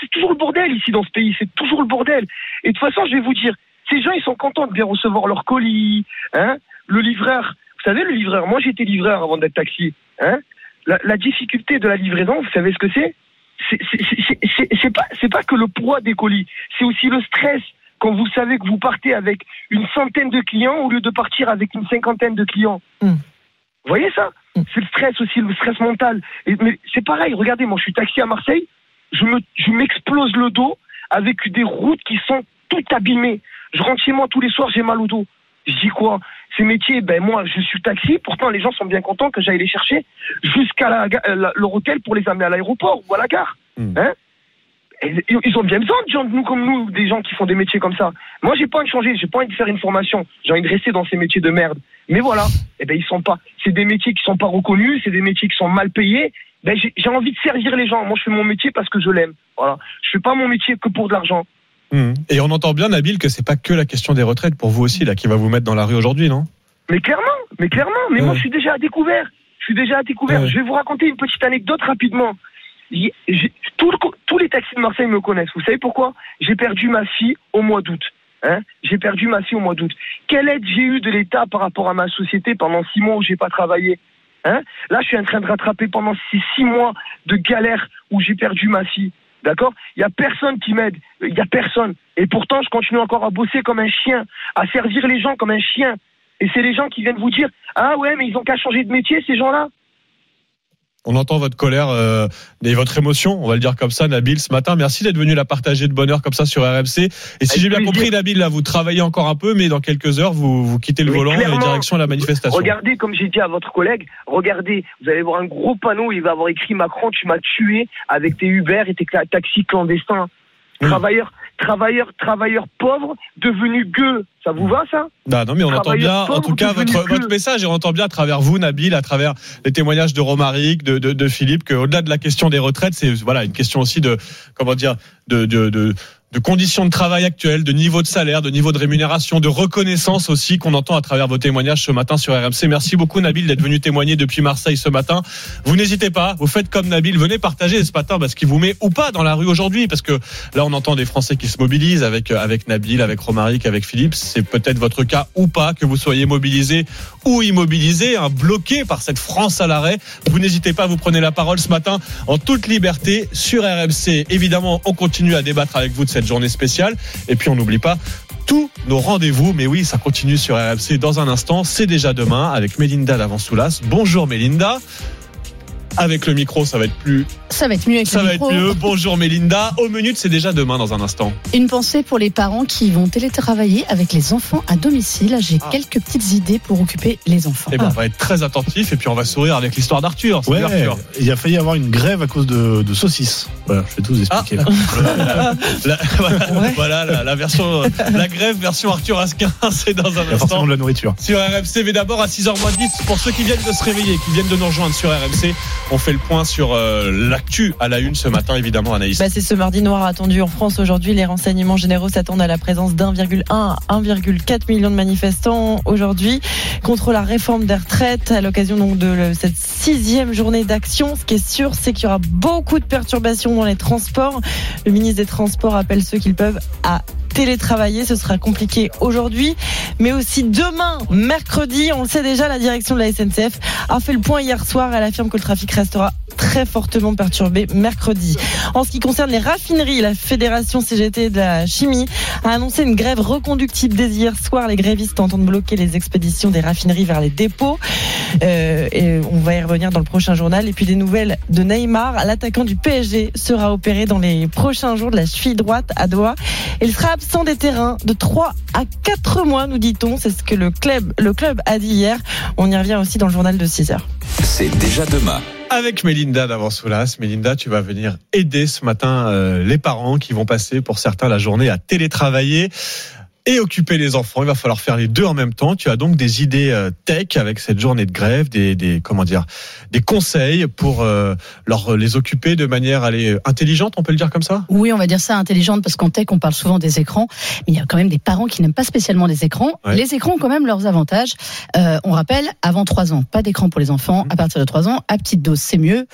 C'est toujours le bordel ici dans ce pays, c'est toujours le bordel. Et de toute façon, je vais vous dire, ces gens ils sont contents de bien recevoir leur colis, hein Le livreur, vous savez le livreur, moi j'étais livreur avant d'être taxi, hein la, la difficulté de la livraison, vous savez ce que c'est C'est- pas c'est pas que le poids des colis, c'est aussi le stress quand vous savez que vous partez avec une centaine de clients au lieu de partir avec une cinquantaine de clients. Vous voyez ça C'est le stress aussi, le stress mental. Et, mais c'est pareil, regardez, moi je suis taxi à Marseille, je me, je m'explose le dos avec des routes qui sont toutes abîmées. Je rentre chez moi tous les soirs, j'ai mal au dos. Je dis quoi Ces métiers, ben moi je suis taxi, pourtant les gens sont bien contents que j'aille les chercher jusqu'à euh, la- leur hôtel pour les amener à l'aéroport ou à la gare. Hein Et ils ont bien besoin de gens de nous comme nous, des gens qui font des métiers comme ça. Moi, j'ai pas envie de changer, j'ai pas envie de faire une formation, j'ai envie de rester dans ces métiers de merde. Mais voilà, eh ben ils sont pas. C'est des métiers qui sont pas reconnus, c'est des métiers qui sont mal payés. Ben j'ai envie de servir les gens. Moi, je fais mon métier parce que je l'aime. Voilà, je fais pas mon métier que pour de l'argent. Hum. Et on entend bien, Nabil, que c'est pas que la question des retraites pour vous aussi, là, qui va vous mettre dans la rue aujourd'hui, non? Mais clairement, mais clairement, mais moi je suis déjà à découvert. Je suis déjà à découvert. Ouais. Je vais vous raconter une petite anecdote rapidement. Tout le tous les taxis de Marseille me connaissent. Vous savez pourquoi? J'ai perdu ma fille au mois d'août. Hein j'ai perdu ma fille au mois d'août. Quelle aide j'ai eu de l'État par rapport à ma société pendant six mois où j'ai pas travaillé Hein? Là, je suis en train de rattraper pendant ces six mois de galère où j'ai perdu ma fille. D'accord? Il y a personne qui m'aide. Il y a personne. Et pourtant, je continue encore à bosser comme un chien, à servir les gens comme un chien. Et c'est les gens qui viennent vous dire Ah ouais, mais ils ont qu'à changer de métier, ces gens-là? On entend votre colère euh, et votre émotion, on va le dire comme ça, Nabil, ce matin. Merci d'être venu la partager de bonne heure comme ça sur RMC. Et si j'ai bien compris, Nabil, là, vous travaillez encore un peu, mais dans quelques heures, vous, vous quittez le Mais volant et direction la manifestation. Regardez, comme j'ai dit à votre collègue, regardez, vous allez voir un gros panneau, il va avoir écrit Macron, tu m'as tué avec tes Uber et tes taxis clandestins. Travailleurs, travailleurs, travailleurs pauvres devenus gueux. Ça vous va, ça Bah non, mais on entend bien, en tout cas, votre, message, et on entend bien à travers vous, Nabil, à travers les témoignages de Romaric, de, de, de Philippe, qu'au-delà de la question des retraites, c'est voilà une question aussi de, comment dire, de, de, de, conditions de travail actuelles, de niveau de salaire, de niveau de rémunération, de reconnaissance aussi qu'on entend à travers vos témoignages ce matin sur RMC. Merci beaucoup Nabil d'être venu témoigner depuis Marseille ce matin. Vous n'hésitez pas, vous faites comme Nabil, venez partager ce matin parce qu'il vous met ou pas dans la rue aujourd'hui parce que là on entend des Français qui se mobilisent avec avec Nabil, avec Romaric, avec Philippe. C'est peut-être votre cas ou pas que vous soyez mobilisé ou immobilisé, hein, bloqué par cette France à l'arrêt. Vous n'hésitez pas, vous prenez la parole ce matin en toute liberté sur RMC. Évidemment, on continue à débattre avec vous de cette journée spéciale et puis on n'oublie pas tous nos rendez-vous. Mais oui, ça continue sur RMC dans un instant. C'est déjà demain avec Mélinda Lavant-Soulas. Bonjour Mélinda. Avec le micro, ça va être plus. Ça va être mieux avec Ça le va micro. être mieux. Bonjour Mélinda. Au minute, c'est déjà demain dans un instant. Une pensée pour les parents qui vont télétravailler avec les enfants à domicile. J'ai Ah. quelques petites idées pour occuper les enfants. Et ben, on va être très attentif et puis on va sourire avec l'histoire d'Arthur. Ouais, Arthur. il a failli y avoir une grève à cause de, de saucisses. Voilà, je vais tout vous expliquer. Ah. La, voilà la, la version, euh, la grève version Arthur Asquin, c'est dans un Il y a instant. de la nourriture. Sur RMC, mais d'abord à 6h moins 10, pour ceux qui viennent de se réveiller, qui viennent de nous rejoindre sur RMC, on fait le point sur euh, l'actu à la une ce matin, évidemment, Anaïs. Bah, c'est ce mardi noir attendu en France aujourd'hui. Les renseignements généraux s'attendent à la présence d'1,1 à 1,4 million de manifestants aujourd'hui contre la réforme des retraites à l'occasion donc de cette sixième journée d'action. Ce qui est sûr, c'est qu'il y aura beaucoup de perturbations dans les transports. Le ministre des Transports appelle ceux qu'ils peuvent à télétravailler. Ce sera compliqué aujourd'hui, mais aussi demain, mercredi. On le sait déjà, la direction de la SNCF a fait le point hier soir. Elle affirme que le trafic restera très fortement perturbé mercredi. En ce qui concerne les raffineries, la Fédération CGT de la chimie a annoncé une grève reconductible dès hier soir. Les grévistes entendent bloquer les expéditions des raffineries vers les dépôts. Euh, et on va y revenir dans le prochain journal. Et puis des nouvelles de Neymar. L'attaquant du PSG sera opéré dans les prochains jours de la cheville droite à Doha. Il sera des terrains de 3 à 4 mois, nous dit-on. C'est ce que le club, le club a dit hier. On y revient aussi dans le journal de 6 heures. C'est déjà demain. Avec Mélinda d'Avansoulas. Mélinda, tu vas venir aider ce matin euh, les parents qui vont passer pour certains la journée à télétravailler. Et occuper les enfants. Il va falloir faire les deux en même temps. Tu as donc des idées euh, tech avec cette journée de grève, des, des comment dire, des conseils pour euh, leur les occuper de manière aller intelligente, on peut le dire comme ça? Oui, on va dire ça intelligente parce qu'en tech, on parle souvent des écrans, mais il y a quand même des parents qui n'aiment pas spécialement les écrans. Ouais. Les écrans ont quand même leurs avantages. Euh, on rappelle, avant 3 ans, pas d'écran pour les enfants. À partir de 3 ans, à petite dose, c'est mieux.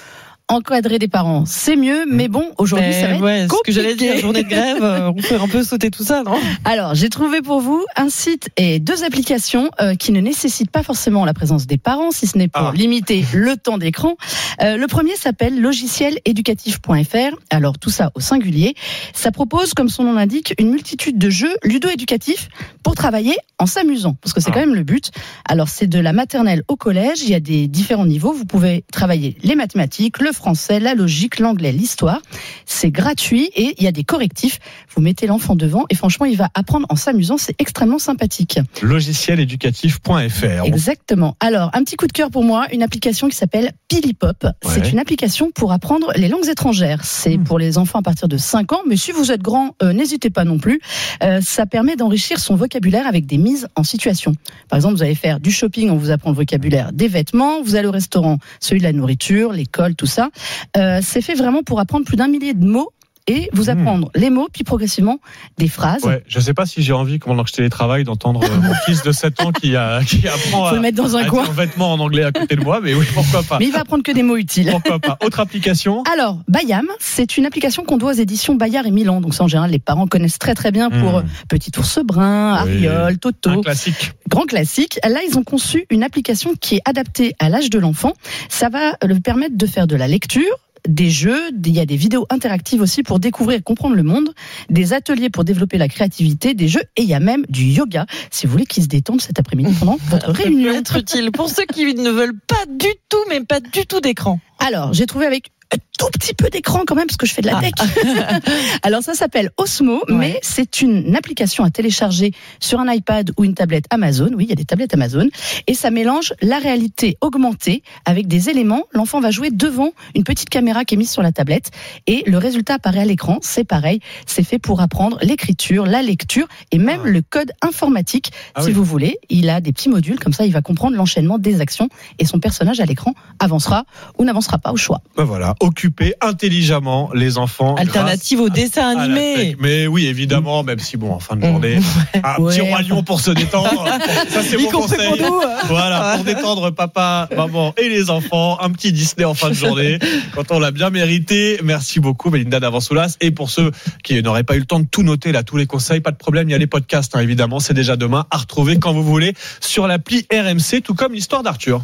Encadrer des parents, c'est mieux, mais bon, aujourd'hui, ça va être ouais, ce que j'allais dire, journée de grève, euh, on peut un peu sauter tout ça, non? Alors, j'ai trouvé pour vous un site et deux applications euh, qui ne nécessitent pas forcément la présence des parents, si ce n'est pour limiter le temps d'écran. Euh, le premier s'appelle logicieléducatif.fr. Alors, tout ça au singulier. Ça propose, comme son nom l'indique, une multitude de jeux ludo-éducatifs pour travailler en s'amusant, parce que c'est quand même le but. Alors, c'est de la maternelle au collège. Il y a des différents niveaux. Vous pouvez travailler les mathématiques, le français, la logique, l'anglais, l'histoire. C'est gratuit et il y a des correctifs. Vous mettez l'enfant devant et franchement, il va apprendre en s'amusant. C'est extrêmement sympathique. Logicieléducatif.fr. Exactement. Alors, un petit coup de cœur pour moi, une application qui s'appelle Pilipop. C'est une application pour apprendre les langues étrangères. C'est pour les enfants à partir de 5 ans, mais si vous êtes grand, euh, n'hésitez pas non plus. Euh, ça permet d'enrichir son vocabulaire avec des mises en situation. Par exemple, vous allez faire du shopping, on vous apprend le vocabulaire des vêtements, vous allez au restaurant, celui de la nourriture, l'école, tout ça. Euh, c'est fait vraiment pour apprendre plus d'un millier de mots et vous apprendre les mots, puis progressivement des phrases. Ouais, je sais pas si j'ai envie, pendant que je télétravaille, d'entendre euh, mon fils de 7 ans qui, a, qui apprend à, le mettre dans un à coin. dire vêtements en anglais à côté de moi, mais oui, pourquoi pas. Mais il va apprendre que des mots utiles. Pourquoi pas. Autre application Alors, Bayam, c'est une application qu'on doit aux éditions Bayard et Milan. Donc, ça, en général, les parents connaissent très très bien pour Hmm. euh, Petit ours brun, Ariol, Toto. Un classique. Grand classique. Là, ils ont conçu une application qui est adaptée à l'âge de l'enfant. Ça va le permettre de faire de la lecture des jeux, il y a des vidéos interactives aussi pour découvrir et comprendre le monde, des ateliers pour développer la créativité, des jeux et il y a même du yoga si vous voulez qu'ils se détendent cet après-midi pendant votre Ça peut réunion. être utile pour ceux qui ne veulent pas du tout, mais pas du tout d'écran. Alors, j'ai trouvé avec un tout petit peu d'écran quand même parce que je fais de la Ah. tech. Alors ça s'appelle Osmo, mais c'est une application à télécharger sur un iPad ou une tablette Amazon. Oui, il y a des tablettes Amazon et ça mélange la réalité augmentée avec des éléments. L'enfant va jouer devant une petite caméra qui est mise sur la tablette et le résultat apparaît à l'écran. C'est pareil, c'est fait pour apprendre l'écriture, la lecture et même le code informatique. Ah si oui. vous voulez, il a des petits modules comme ça, il va comprendre l'enchaînement des actions et son personnage à l'écran avancera ou n'avancera pas au choix. Ben voilà, occuper intelligemment les enfants. Alternative au dessin à animé. Mais oui, évidemment, même si bon, en fin de journée, un petit Ouais, roi lion pour se détendre. Ça, c'est mon conseil. pour nous. Voilà, pour détendre papa, maman et les enfants, un petit Disney en fin de journée, quand on l'a bien mérité. Merci beaucoup, Melinda Davansoulas. Et pour ceux qui n'auraient pas eu le temps de tout noter, là, tous les conseils, pas de problème, il y a les podcasts, hein, évidemment, c'est déjà demain à retrouver quand vous voulez sur l'appli RMC, tout comme l'histoire d'Arthur.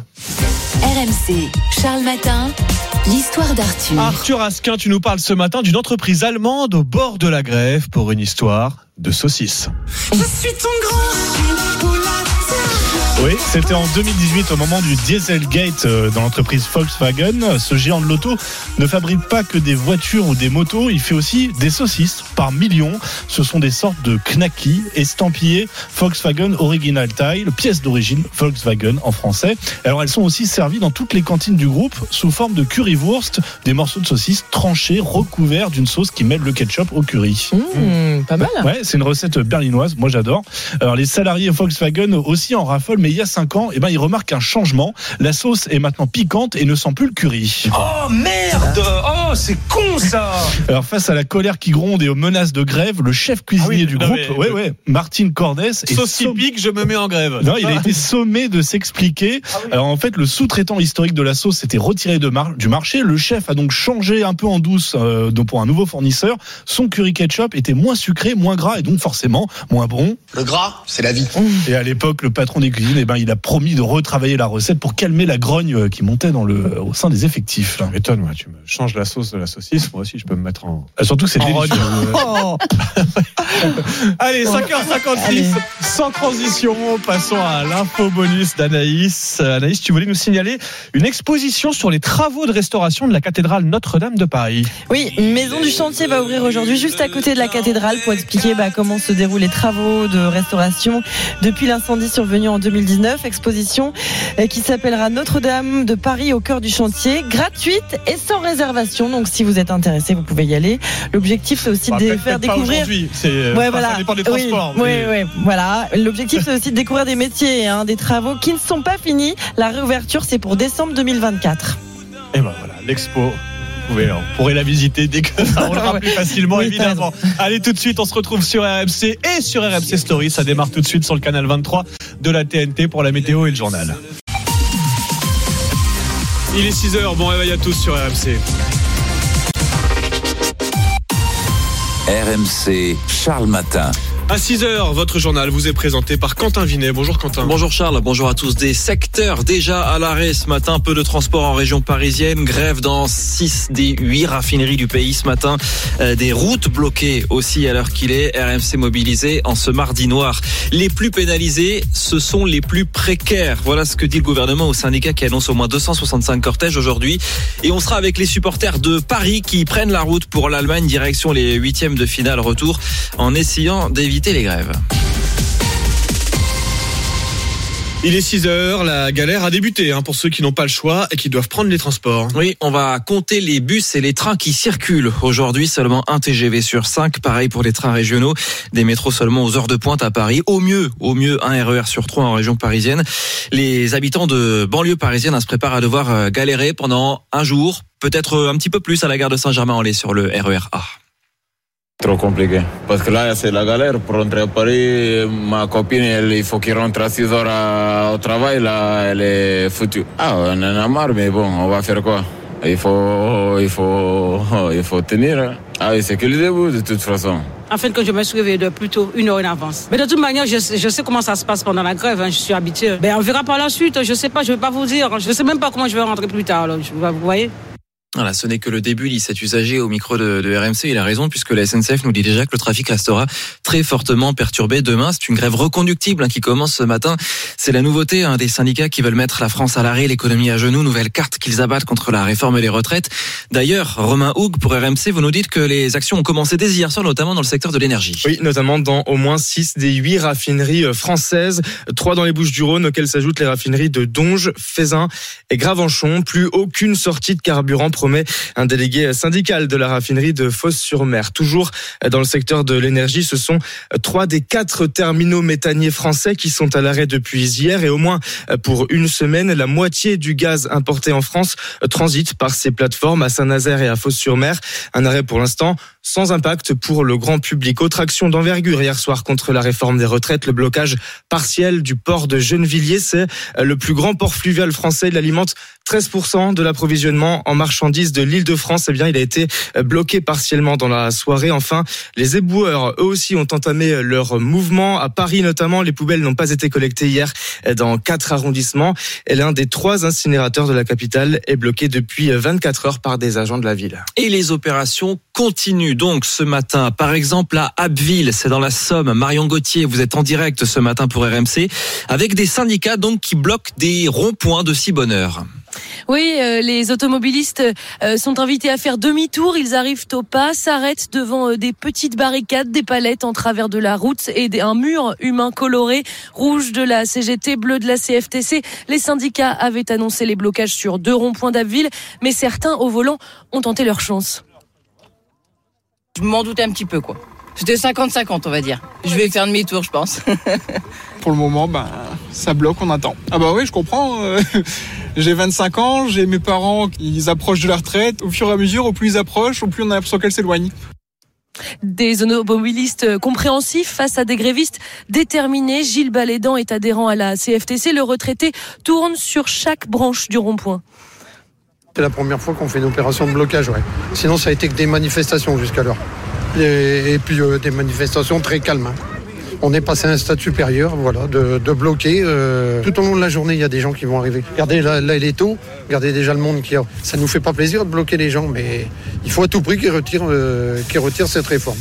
RMC, Charles Matin, l'histoire d'Arthur. Arthur Asquin, tu nous parles ce matin d'une entreprise allemande au bord de la grève pour une histoire de saucisses. Je suis ton grand Oui, c'était en 2018 au moment du Dieselgate euh, dans l'entreprise Volkswagen. Ce géant de l'auto ne fabrique pas que des voitures ou des motos, il fait aussi des saucisses par millions. Ce sont des sortes de knackis estampillés Volkswagen Original Tile, pièce d'origine Volkswagen en français. Alors elles sont aussi servies dans toutes les cantines du groupe sous forme de currywurst, des morceaux de saucisses tranchés recouverts d'une sauce qui mêle le ketchup au curry. Mmh, pas mal. Ouais, c'est une recette berlinoise, moi j'adore. Alors les salariés Volkswagen aussi en raffolent, mais il y a 5 ans, eh ben, ils remarquent un changement. La sauce est maintenant piquante et ne sent plus le curry. Oh merde Oh c'est con ça Alors face à la colère qui gronde et aux menaces de grève, le chef cuisinier Ah oui, du non, groupe, mais- ouais, ouais, Martin Cordes, est Sauce qui pique, je me mets en grève. non, il a été sommé de s'expliquer. Alors en fait, le sous-traitant historique de la sauce s'était retiré de mar- du marché. Le chef a donc changé un peu en douce euh, donc pour un nouveau fournisseur. Son curry ketchup était moins sucré, moins gras et donc forcément moins bon. Le gras, c'est la vie. Et à l'époque, le patron des cuisines, eh ben, il a promis de retravailler la recette pour calmer la grogne euh, qui montait dans le, au sein des effectifs. Tu m'étonnes, moi, tu me changes la sauce de la saucisse, moi aussi je peux me mettre en. Euh, Surtout que c'est En délicieux. Oh, Allez, 5h56, Allez. sans transition, passons à l'info bonus d'Anaïs. Anaïs, tu voulais nous signaler une exposition sur les travaux de restauration de la cathédrale Notre-Dame de Paris. Oui, une maison du chantier va ouvrir aujourd'hui juste à côté de la cathédrale pour expliquer bah, comment se déroulent les travaux de restauration depuis l'incendie survenu en 2010 2019. Exposition euh, qui s'appellera Notre-Dame de Paris au cœur du chantier, gratuite et sans réservation. Donc si vous êtes intéressé, vous pouvez y aller. L'objectif c'est aussi Bah, de faire découvrir. c'est, euh, Ouais, enfin, voilà. ça dépend des Oui, transports, Oui, mais- oui, voilà. L'objectif c'est aussi de découvrir des métiers, hein, des travaux qui ne sont pas finis. La réouverture c'est pour décembre 2024. Et ben voilà, l'expo. Vous pouvez, on pourrait la visiter dès que ça roulera plus facilement, Oui, évidemment. Allez, tout de suite, on se retrouve sur RMC et sur RMC Story. Ça démarre tout de suite sur le canal 23 de la TNT pour la météo et le journal. Il est 6h, bon réveil à tous sur RMC. RMC, Charles Matin. À 6h, votre journal vous est présenté par Quentin Vinet. Bonjour Quentin. Bonjour Charles, bonjour à tous. Des secteurs déjà à l'arrêt ce matin. Peu de transport en région parisienne. Grève dans 6 des 8 raffineries du pays ce matin. Euh, des routes bloquées aussi à l'heure qu'il est. RMC mobilisé en ce mardi noir. Les plus pénalisés, ce sont les plus précaires. Voilà ce que dit le gouvernement au syndicat qui annonce au moins 265 cortèges aujourd'hui. Et on sera avec les supporters de Paris qui prennent la route pour l'Allemagne direction les huitièmes de finale retour en essayant d'éviter les grèves. Il est 6h, la galère a débuté hein, pour ceux qui n'ont pas le choix et qui doivent prendre les transports. Oui, on va compter les bus et les trains qui circulent. Aujourd'hui, seulement un TGV sur 5. Pareil pour les trains régionaux. Des métros seulement aux heures de pointe à Paris. Au mieux, au mieux, un RER sur 3 en région parisienne. Les habitants de banlieue parisienne hein, se préparent à devoir euh, galérer pendant un jour, peut-être un petit peu plus à la gare de Saint-Germain-en-Laye sur le RER A. Trop compliqué. Parce que là, c'est la galère. Pour rentrer à Paris, ma copine, elle, il faut qu'il rentre à 6 heures à- au travail. Là, elle est foutue. Ah, on en a marre, mais bon, on va faire quoi Il faut, il faut, il faut tenir. hein. Ah oui, c'est que le début, de toute façon. En fait, que je me suis réveillé de plutôt une heure en avance. Mais de toute manière, je, sais- je sais comment ça se passe pendant la grève. hein, je suis habitué. Ben, on verra par la suite. Je sais pas, je vais pas vous dire. Je sais même pas comment je vais rentrer plus tard. là. Je- vous voyez? Voilà, ce n'est que le début, dit cet usager au micro de, RMC. Il a raison puisque la SNCF nous dit déjà que le trafic restera très fortement perturbé demain. C'est une grève reconductible hein, qui commence ce matin. C'est la nouveauté hein, des syndicats qui veulent mettre la France à l'arrêt, l'économie à genoux, nouvelle carte qu'ils abattent contre la réforme des retraites. D'ailleurs, Romain Houg pour RMC, vous nous dites que les actions ont commencé dès hier soir, notamment dans le secteur de l'énergie. Oui, notamment dans au moins 6 des 8 raffineries euh, françaises, 3 dans les Bouches-du-Rhône, auxquelles s'ajoutent les raffineries de Donge, Fézin et Gravenchon. Plus aucune sortie de carburant, un délégué syndical de la raffinerie de Fosse-sur-Mer. Toujours dans le secteur de l'énergie, ce sont 3 des 4 terminaux méthaniers français qui sont à l'arrêt depuis hier et au moins pour une semaine, la moitié du gaz importé en France transite par ces plateformes à Saint-Nazaire et à Fosse-sur-Mer. Un arrêt pour l'instant sans impact pour le grand public. Autre action d'envergure hier soir contre la réforme des retraites, le blocage partiel du port de Gennevilliers. C'est euh, le plus grand port fluvial français. Il alimente 13% de l'approvisionnement en marchandises de l'île de France. Eh bien, il a été euh, bloqué partiellement dans la soirée. Enfin, les éboueurs, eux aussi, ont entamé leur mouvement. À Paris, notamment, les poubelles n'ont pas été collectées hier euh, dans quatre arrondissements. Et l'un des trois incinérateurs de la capitale est bloqué depuis 24 heures par des agents de la ville. Et les opérations continuent donc ce matin. Par exemple, à Abbeville, c'est dans la Somme. Marion Gauthier, vous êtes en direct ce matin pour RMC avec des syndicats donc qui bloquent des ronds-points de si bonne heure. Oui, euh, les automobilistes euh, sont invités à faire demi-tour. Ils arrivent au pas, s'arrêtent devant euh, des petites barricades, des palettes en travers de la route et un mur humain coloré, rouge de la CGT, bleu de la CFTC. Les syndicats avaient annoncé les blocages sur deux ronds-points d'Abbeville, mais certains au volant ont tenté leur chance. Je m'en doutais un petit peu, quoi. C'était 50-50, on va dire. Je vais faire demi-tour, je pense. Pour le moment, ben, ça bloque, on attend. Ah bah oui, je comprends. euh, J'ai 25 ans, j'ai mes parents, ils approchent de la retraite. Au fur et à mesure, au plus ils approchent, au plus on a l'impression qu'elles s'éloignent. Des automobilistes compréhensifs face à des grévistes déterminés. Gilles Balédan est adhérent à la CFTC. Le retraité tourne sur chaque branche du rond-point. C'est la première fois qu'on fait une opération de blocage. Sinon, ça a été que des manifestations jusqu'alors. Et, et puis euh, des manifestations très calmes. hein. On est passé à un stade supérieur, voilà, de, bloquer. euh, tout au long de la journée, il y a des gens qui vont arriver. Regardez, là, il est tôt. Regardez déjà le monde qui a. Ça nous fait pas plaisir de bloquer les gens, mais il faut à tout prix qu'ils retirent, euh, cette réforme.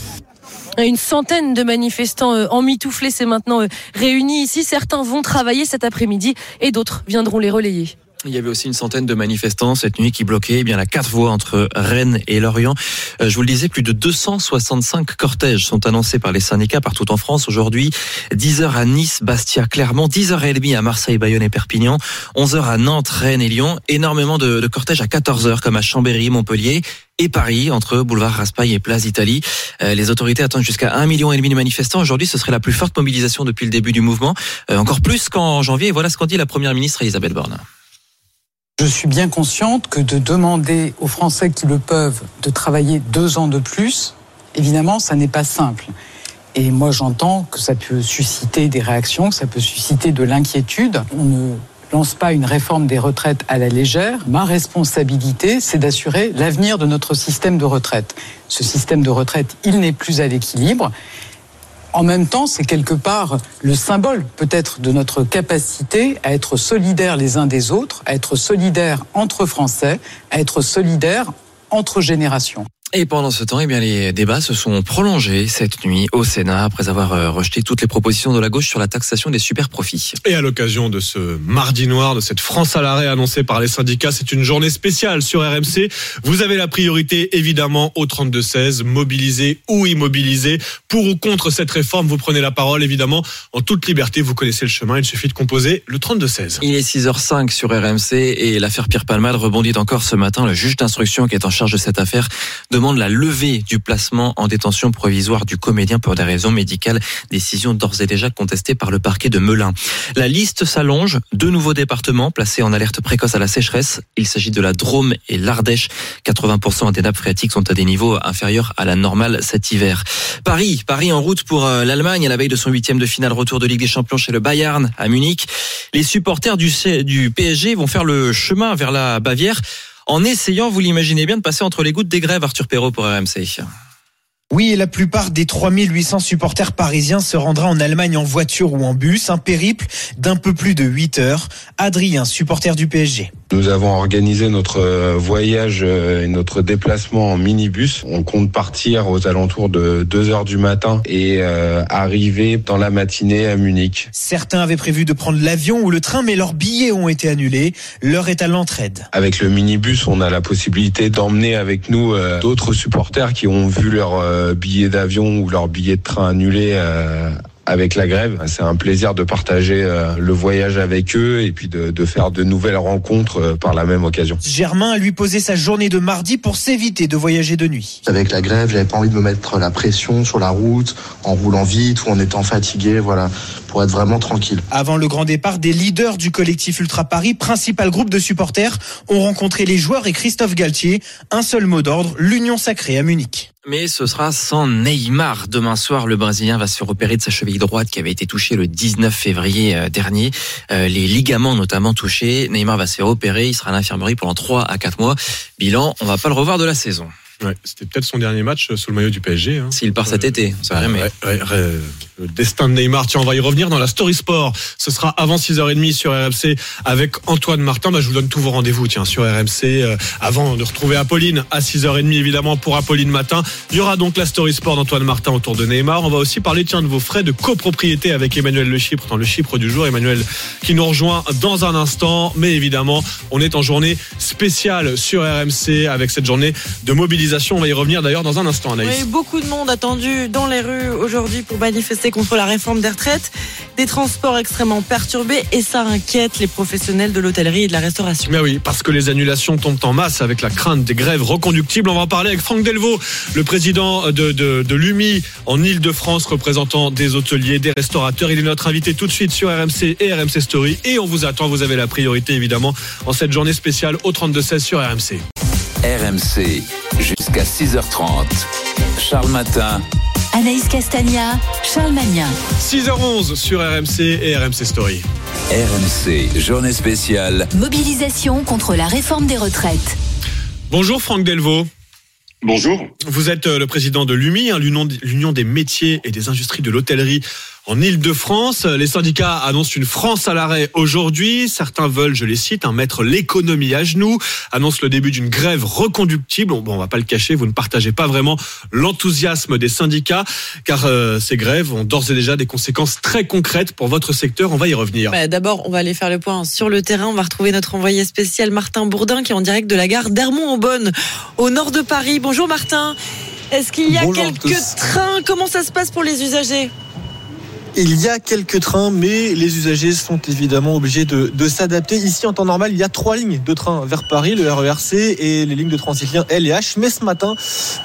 Une centaine de manifestants emmitouflés s'est maintenant réunis ici. Certains vont travailler cet après-midi et d'autres viendront les relayer. Il y avait aussi une centaine de manifestants cette nuit qui bloquaient eh bien la quatre voies entre Rennes et Lorient. Euh, je vous le disais, plus de 265 cortèges sont annoncés par les syndicats partout en France aujourd'hui. 10 heures à Nice, Bastia, Clermont, 10 heures et demie à Marseille, Bayonne et Perpignan, 11 heures à Nantes, Rennes et Lyon. Énormément de, de cortèges à 14 heures comme à Chambéry, Montpellier et Paris, entre boulevard Raspail et Place d'Italie. Euh, les autorités attendent jusqu'à un million et demi de manifestants. Aujourd'hui, ce serait la plus forte mobilisation depuis le début du mouvement, Euh, encore plus qu'en janvier. Voilà ce qu'en dit la première ministre Elisabeth Borne. Je suis bien consciente que de demander aux Français qui le peuvent de travailler deux ans de plus, évidemment, ça n'est pas simple. Et moi, j'entends que ça peut susciter des réactions, que ça peut susciter de l'inquiétude. On ne lance pas une réforme des retraites à la légère. Ma responsabilité, c'est d'assurer l'avenir de notre système de retraite. Ce système de retraite, il n'est plus à l'équilibre. En même temps, c'est quelque part le symbole peut-être de notre capacité à être solidaires les uns des autres, à être solidaires entre Français, à être solidaires entre générations. Et pendant ce temps, eh bien, les débats se sont prolongés cette nuit au Sénat après avoir euh, rejeté toutes les propositions de la gauche sur la taxation des super profits. Et à l'occasion de ce mardi noir, de cette France à l'arrêt annoncée par les syndicats, c'est une journée spéciale sur RMC. Vous avez la priorité évidemment au 32-16, mobilisé ou immobilisé. Pour ou contre cette réforme, vous prenez la parole évidemment en toute liberté. Vous connaissez le chemin, il suffit de composer le 32-16. Il est 6h05 sur RMC et l'affaire Pierre Palmade rebondit encore ce matin. Le juge d'instruction qui est en charge de cette affaire demande la levée du placement en détention provisoire du comédien pour des raisons médicales. Décision d'ores et déjà contestée par le parquet de Melun. La liste s'allonge. Deux nouveaux départements placés en alerte précoce à la sécheresse. Il s'agit de la Drôme et l'Ardèche. 80% des nappes phréatiques sont à des niveaux inférieurs à la normale cet hiver. Paris, Paris en route pour euh, l'Allemagne à la veille de son huitième de finale retour de Ligue des Champions chez le Bayern à Munich. Les supporters du, du PSG vont faire le chemin vers la Bavière en essayant, vous l'imaginez bien, de passer entre les gouttes des grèves, Arthur Perrault pour RMC. Oui, et la plupart des 3800 supporters parisiens se rendra en Allemagne en voiture ou en bus, un périple d'un peu plus de 8 heures. Adrien, supporter du PSG. Nous avons organisé notre euh, voyage euh, et notre déplacement en minibus. On compte partir aux alentours de 2 heures du matin et euh, arriver dans la matinée à Munich. Certains avaient prévu de prendre l'avion ou le train, mais leurs billets ont été annulés. L'heure est à l'entraide. Avec le minibus, on a la possibilité d'emmener avec nous euh, d'autres supporters qui ont vu leur euh, billet d'avion ou leur billet de train annulé euh, avec la grève. C'est un plaisir de partager euh, le voyage avec eux et puis de, de faire de nouvelles rencontres euh, par la même occasion. Germain a lui posé sa journée de mardi pour s'éviter de voyager de nuit. Avec la grève, j'avais pas envie de me mettre la pression sur la route, en roulant vite ou en étant fatigué, voilà, pour être vraiment tranquille. Avant le grand départ, des leaders du collectif Ultra Paris, principal groupe de supporters, ont rencontré les joueurs et Christophe Galtier. Un seul mot d'ordre, l'union sacrée à Munich. Mais ce sera sans Neymar. Demain soir, le Brésilien va se faire opérer de sa cheville droite qui avait été touchée le 19 février euh, dernier. Euh, les ligaments notamment touchés. Neymar va se faire opérer. Il sera à l'infirmerie pendant 3 à 4 mois. Bilan, on va pas le revoir de la saison. Ouais, c'était peut-être son dernier match sous le maillot du PSG. Hein. S'il part cet été, ça Ouais, ouais, ouais, ouais, le destin de Neymar. Tiens, on va y revenir dans la Story Sport. Ce sera avant 6h30 sur RMC avec Antoine Martin. Bah, je vous donne tous vos rendez-vous, tiens, sur RMC. euh, avant de retrouver Apolline à 6h30, évidemment, pour Apolline Matin. Il y aura donc la Story Sport d'Antoine Martin autour de Neymar. On va aussi parler, tiens, de vos frais de copropriété avec Emmanuel Le Chypre dans le Chypre du jour. Emmanuel qui nous rejoint dans un instant. Mais évidemment, on est en journée spéciale sur RMC avec cette journée de mobilisation. On va y revenir d'ailleurs dans un instant, Anaïs. Oui, beaucoup de monde attendu dans les rues aujourd'hui pour manifester contre la réforme des retraites. Des transports extrêmement perturbés et ça inquiète les professionnels de l'hôtellerie et de la restauration. Mais oui, parce que les annulations tombent en masse avec la crainte des grèves reconductibles. On va en parler avec Franck Delvaux, le président de, de, de l'UMI en Ile-de-France, représentant des hôteliers, des restaurateurs. Il est notre invité tout de suite sur RMC et RMC Story. Et on vous attend, vous avez la priorité évidemment en cette journée spéciale au 32-16 sur RMC. RMC, jusqu'à 6h30. Charles Matin. Anaïs Castagna, Charles Magnin. 6h11 sur RMC et RMC Story. RMC, journée spéciale. Mobilisation contre la réforme des retraites. Bonjour Franck Delvaux. Bonjour. Vous êtes euh, le président de l'UMI, hein, l'Union l'Union des métiers et des industries de l'hôtellerie en Ile-de-France. Les syndicats annoncent une France à l'arrêt aujourd'hui. Certains veulent, je les cite, un mettre l'économie à genoux, annoncent le début d'une grève reconductible. Bon, on va pas le cacher, vous ne partagez pas vraiment l'enthousiasme des syndicats, car euh, ces grèves ont d'ores et déjà des conséquences très concrètes pour votre secteur. On va y revenir. Bah, D'abord, on va aller faire le point sur le terrain. On va retrouver notre envoyé spécial Martin Bourdin qui est en direct de la gare d'Hermont-en-Bonne, au nord de Paris. Bonjour Martin. Est-ce qu'il y a Bonjour quelques trains? Comment ça se passe pour les usagers? Il y a quelques trains, mais les usagers sont évidemment obligés de, s'adapter. Ici, en temps normal, il y a trois lignes de train vers Paris, le RERC et les lignes de Transilien L et H. Mais ce matin,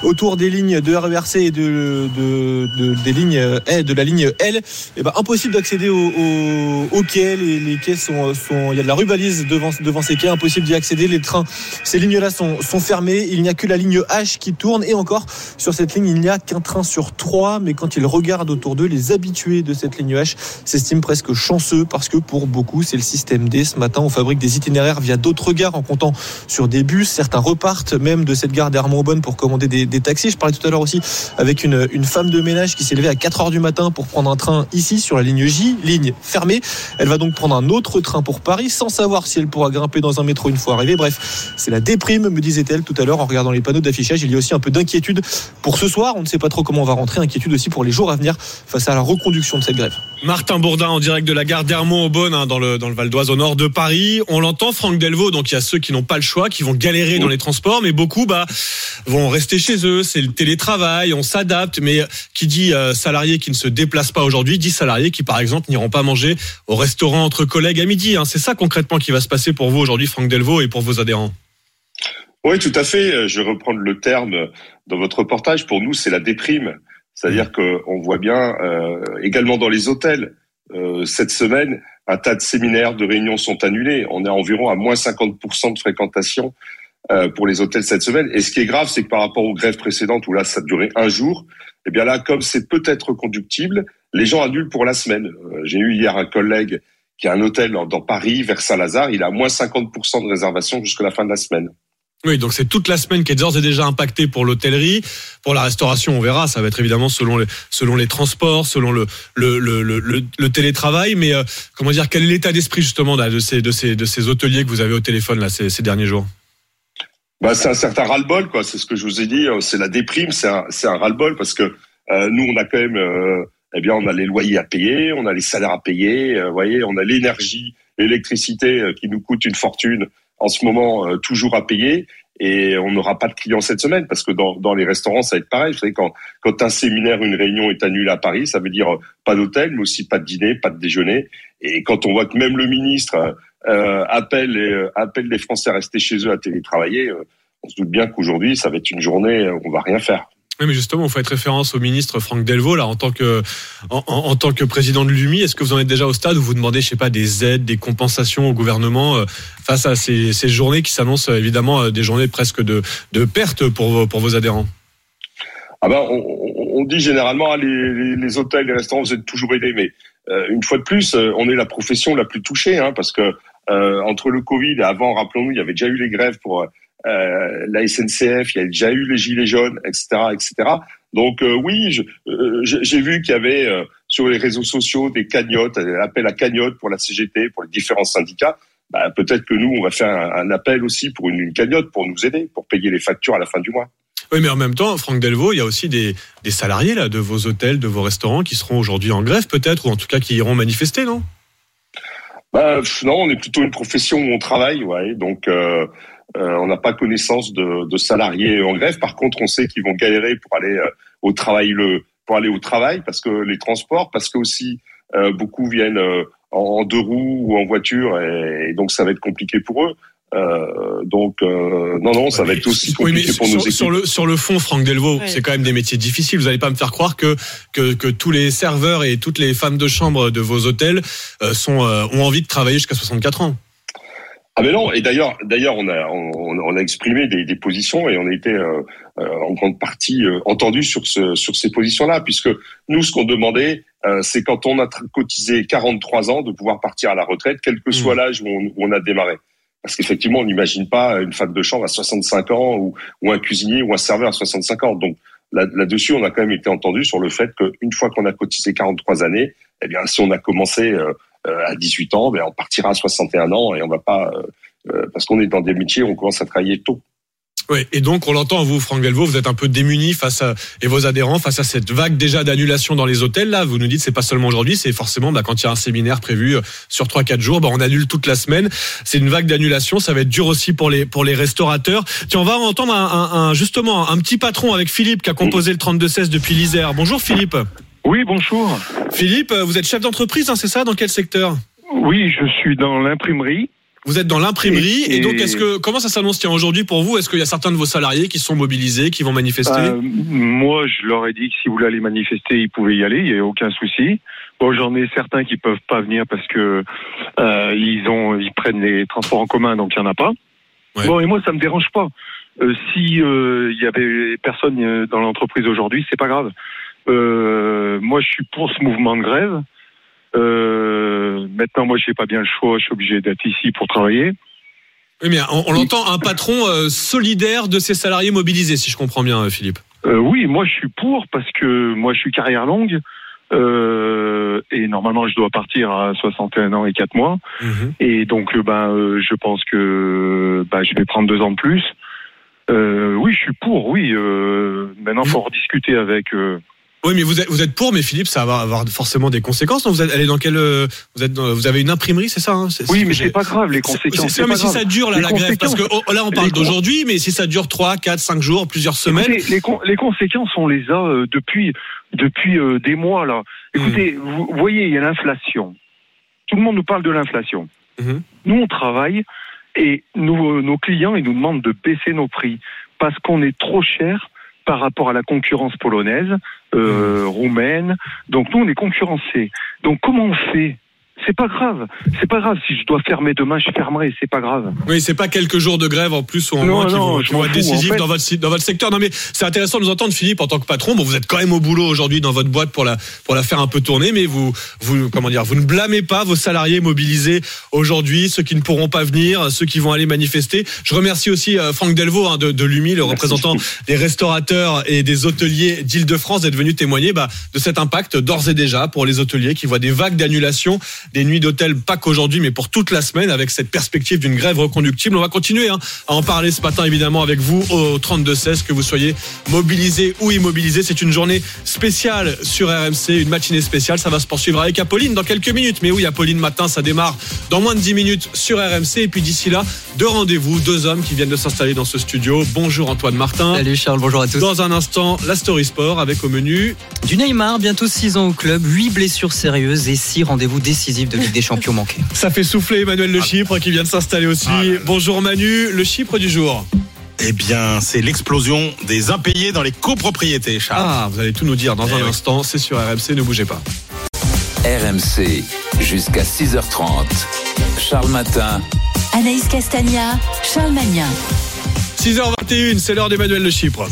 autour des lignes de RERC et de, de, de- des lignes L, de la ligne L, eh ben, impossible d'accéder au, au, au quai. Les, quais sont, il y a de la rubalise devant, ces quais, impossible d'y accéder. Les trains, ces lignes-là sont, sont fermées. Il n'y a que la ligne H qui tourne. Et encore, sur cette ligne, il n'y a qu'un train sur trois. Mais quand ils regardent autour d'eux, les habitués de cette ligne H s'estiment presque chanceux parce que pour beaucoup, c'est le système D. Ce matin, on fabrique des itinéraires via d'autres gares en comptant sur des bus. Certains repartent même de cette gare d'Hermont-Aubonne pour commander des, taxis. Je parlais tout à l'heure aussi avec une, femme de ménage qui s'est levée à 4 heures du matin pour prendre un train ici sur la ligne J, ligne fermée. Elle va donc prendre un autre train pour Paris sans savoir si elle pourra grimper dans un métro une fois arrivée. Bref, c'est la déprime, me disait-elle tout à l'heure en regardant les panneaux d'affichage. Il y a aussi un peu d'inquiétude pour ce soir. On ne sait pas trop comment on va rentrer. Inquiétude aussi pour les jours à venir face à la reconduction de cette grève. Martin Bourdin en direct de la gare d'Hermont-Aubonne hein, dans le dans le Val d'Oise au nord de Paris. On l'entend Franck Delvaux donc il y a ceux qui n'ont pas le choix, qui vont galérer dans les transports mais beaucoup bah vont rester chez eux, c'est le télétravail, on s'adapte mais qui dit euh, salariés qui ne se déplacent pas aujourd'hui dit salariés qui par exemple n'iront pas manger au restaurant entre collègues à midi hein. C'est ça concrètement qui va se passer pour vous aujourd'hui Franck Delvaux et pour vos adhérents. Oui, tout à fait. Je vais reprendre le terme dans votre reportage. Pour nous, c'est la déprime. C'est-à-dire qu'on voit bien, euh, également dans les hôtels, euh, cette semaine, un tas de séminaires, de réunions sont annulés. On est environ à moins 50% de fréquentation euh, pour les hôtels cette semaine. Et ce qui est grave, c'est que par rapport aux grèves précédentes, où là, ça durait un jour, eh bien là, comme c'est peut-être reconductible, les gens annulent pour la semaine. J'ai eu hier un collègue qui a un hôtel dans, dans Paris, vers Saint-Lazare. Il a moins 50% de réservation jusqu'à la fin de la semaine. Oui, donc c'est toute la semaine qui est d'ores et déjà impactée pour l'hôtellerie, pour la restauration, on verra. Ça va être évidemment selon les, selon les transports, selon le, le, télétravail. Mais euh, comment dire, quel est l'état d'esprit justement de ces, de ces, de ces hôteliers que vous avez au téléphone là ces, derniers jours? Bah, c'est un certain ras-le-bol, quoi. C'est ce que je vous ai dit. euh, C'est la déprime, c'est un, un ras-le-bol parce que euh, nous, on a quand même, euh, eh bien, on a les loyers à payer, on a les salaires à payer. vous voyez, on a l'énergie, l'électricité qui nous coûte une fortune en ce moment, euh, toujours à payer. Et on n'aura pas de clients cette semaine parce que dans, les restaurants, ça va être pareil. Vous quand, un séminaire, une réunion est annulée à Paris, ça veut dire euh, pas d'hôtel, mais aussi pas de dîner, pas de déjeuner. Et quand on voit que même le ministre euh, appelle, les, Français à rester chez eux à télétravailler, on se doute bien qu'aujourd'hui, ça va être une journée où on va rien faire. Mais justement, on fait référence au ministre Franck Delvaux là en tant que en, tant que président de l'UMI. Est-ce que vous en êtes déjà au stade où vous demandez, je sais pas, des aides, des compensations au gouvernement euh, face à ces, ces journées qui s'annoncent euh, évidemment euh, des journées presque de de perte pour vos, pour vos adhérents? Ah ben, on, dit généralement ah, les, les, hôtels, les restaurants, vous êtes toujours aidés, mais une fois de plus, on est la profession la plus touchée, hein, parce que entre le Covid et avant, rappelons-nous, il y avait déjà eu les grèves pour euh, la SNCF, il y a déjà eu les gilets jaunes, etc., etc. Donc euh, oui, euh, j'ai vu qu'il y avait sur les réseaux sociaux des cagnottes, un appel à cagnotte pour la CGT, pour les différents syndicats. Bah, Peut-être que nous, on va faire un, un appel aussi pour une, une cagnotte pour nous aider, pour payer les factures à la fin du mois. Oui, mais en même temps, Franck Delvaux, il y a aussi des, des salariés là de vos hôtels, de vos restaurants qui seront aujourd'hui en grève peut-être, ou en tout cas qui iront manifester, non? Bah, non, on est plutôt une profession où on travaille, ouais. Donc, euh, euh, on n'a pas connaissance de, de salariés en grève. Par contre, on sait qu'ils vont galérer pour aller euh, au travail, le, pour aller au travail, parce que les transports, parce que aussi euh, beaucoup viennent euh, en, deux roues ou en voiture, et, et donc ça va être compliqué pour eux. Euh, donc, euh, non, non, ça va être aussi Oui, mais compliqué pour nos sur, équipes. sur le sur le fond, Franck Delvaux, c'est quand même des métiers difficiles. Vous n'allez pas me faire croire que, que que tous les serveurs et toutes les femmes de chambre de vos hôtels euh, sont euh, ont envie de travailler jusqu'à 64 ans. Ah mais non, et d'ailleurs, d'ailleurs, on a, on, on a exprimé des, des positions et on a été euh, euh, en grande partie euh, entendu sur ce, sur ces positions-là, puisque nous, ce qu'on demandait, euh, c'est quand on a cotisé 43 ans de pouvoir partir à la retraite, quel que soit l'âge où on, où on a démarré. Parce qu'effectivement, on n'imagine pas une femme de chambre à 65 ans ou, ou un cuisinier ou un serveur à 65 ans. Donc là- là-dessus, on a quand même été entendu sur le fait qu'une fois qu'on a cotisé 43 années, Eh bien, si on a commencé euh, à 18 ans, ben, on partira à 61 ans et on va pas euh, euh, parce qu'on est dans des métiers où on commence à travailler tôt. Oui, et donc on l'entend, vous, Franck Delvaux, vous êtes un peu démuni face à et vos adhérents face à cette vague déjà d'annulation dans les hôtels. Là, vous nous dites c'est pas seulement aujourd'hui, c'est forcément bah, quand il y a un séminaire prévu euh, sur 3-4 jours, bah, on annule toute la semaine. C'est une vague d'annulation, ça va être dur aussi pour les pour les restaurateurs. Tiens, on va entendre un, un- un- justement un petit patron avec Philippe qui a composé le 32-16 depuis l'Isère. Bonjour Philippe. Oui, bonjour. Philippe, vous êtes chef d'entreprise, hein, c'est ça Dans quel secteur? Oui, je suis dans l'imprimerie. Vous êtes dans l'imprimerie et, Et- donc est-ce que comment ça s'annonce tiens aujourd'hui pour vous? Est-ce qu'il y a certains de vos salariés qui sont mobilisés, qui vont manifester? Euh, moi, je leur ai dit que si vous voulez aller manifester, ils pouvaient y aller, il n'y a aucun souci. Bon, j'en ai certains qui peuvent pas venir parce que euh, ils ont, ils prennent les transports en commun, donc il y en a pas. Bon, et moi, ça me dérange pas. Euh, si euh, il y avait personne dans l'entreprise aujourd'hui, c'est pas grave. Euh, moi, je suis pour ce mouvement de grève. Euh, maintenant, moi, j'ai pas bien le choix. Je suis obligé d'être ici pour travailler. Oui, mais on, on l'entend, un patron euh, solidaire de ses salariés mobilisés, si je comprends bien, euh, Philippe. Euh, oui, moi je suis pour parce que moi je suis carrière longue euh, et normalement je dois partir à 61 ans et 4 mois et donc ben je pense que ben, je vais prendre deux ans de plus. Euh, oui, je suis pour. Oui, euh, maintenant faut rediscuter avec. Euh, Oui, mais vous êtes, vous êtes pour, mais Philippe, ça va avoir forcément des conséquences. vous êtes allé dans quel, euh, vous êtes, dans- vous avez une imprimerie, c'est ça hein Oui, mais c'est pas grave, les conséquences, c'est- mais si ça dure là, Les la grève, parce que oh, là on parle d'aujourd'hui, mais si ça dure 3, 4, 5 jours, plusieurs semaines. Écoutez, les, con- les conséquences, on les a euh, depuis depuis euh, des mois là. Écoutez, Hmm. vous voyez, il y a l'inflation. Tout le monde nous parle de l'inflation. Mhm. Nous, on travaille et nos, nos clients, ils nous demandent de baisser nos prix parce qu'on est trop cher par rapport à la concurrence polonaise, euh, roumaine. Donc nous, on est concurrencés. Donc comment on fait C'est pas grave. C'est pas grave. Si je dois fermer demain, je fermerai. C'est pas grave. Oui, c'est pas quelques jours de grève en plus ou en Non, moins qui non, vont, qui être décisifs en fait. dans votre dans votre secteur. Non, mais c'est intéressant de nous entendre, Philippe, en tant que patron. Bon, vous êtes quand même au boulot aujourd'hui dans votre boîte pour la pour la faire un peu tourner, mais vous vous comment dire, vous ne blâmez pas vos salariés mobilisés aujourd'hui, ceux qui ne pourront pas venir, ceux qui vont aller manifester. Je remercie aussi euh, Franck Delvaux hein, de, de l'UMI, le représentant des restaurateurs et des hôteliers d'Île-de-France, d'être venu témoigner bah, de cet impact d'ores et déjà pour les hôteliers qui voient des vagues d'annulation des nuits d'hôtel, pas qu'aujourd'hui, mais pour toute la semaine, avec cette perspective d'une grève reconductible. On va continuer hein, à en parler ce matin, évidemment, avec vous au 32-16, que vous soyez mobilisés ou immobilisés. C'est une journée spéciale sur RMC, une matinée spéciale. Ça va se poursuivre avec Apolline dans quelques minutes. Mais oui, Apolline matin, ça démarre dans moins de 10 minutes sur RMC. Et puis d'ici là, deux rendez-vous, deux hommes qui viennent de s'installer dans ce studio. Bonjour Antoine Martin. Salut Charles, bonjour à tous. Dans un instant, la Story Sport avec au menu Du Neymar, bientôt 6 ans au club, 8 blessures sérieuses et 6 rendez-vous décisifs de Ligue des Champions manqués. Ça fait souffler Emmanuel Le Chypre qui vient de s'installer aussi. Bonjour Manu, le Chypre du jour. Eh bien, c'est l'explosion des impayés dans les copropriétés, Charles. Ah, vous allez tout nous dire dans Eh un oui. instant. C'est sur RMC, ne bougez pas. RMC, jusqu'à 6h30. Charles Matin. Anaïs Castagna, Charles Magnin. 6h21, c'est l'heure d'Emmanuel Le Chypre.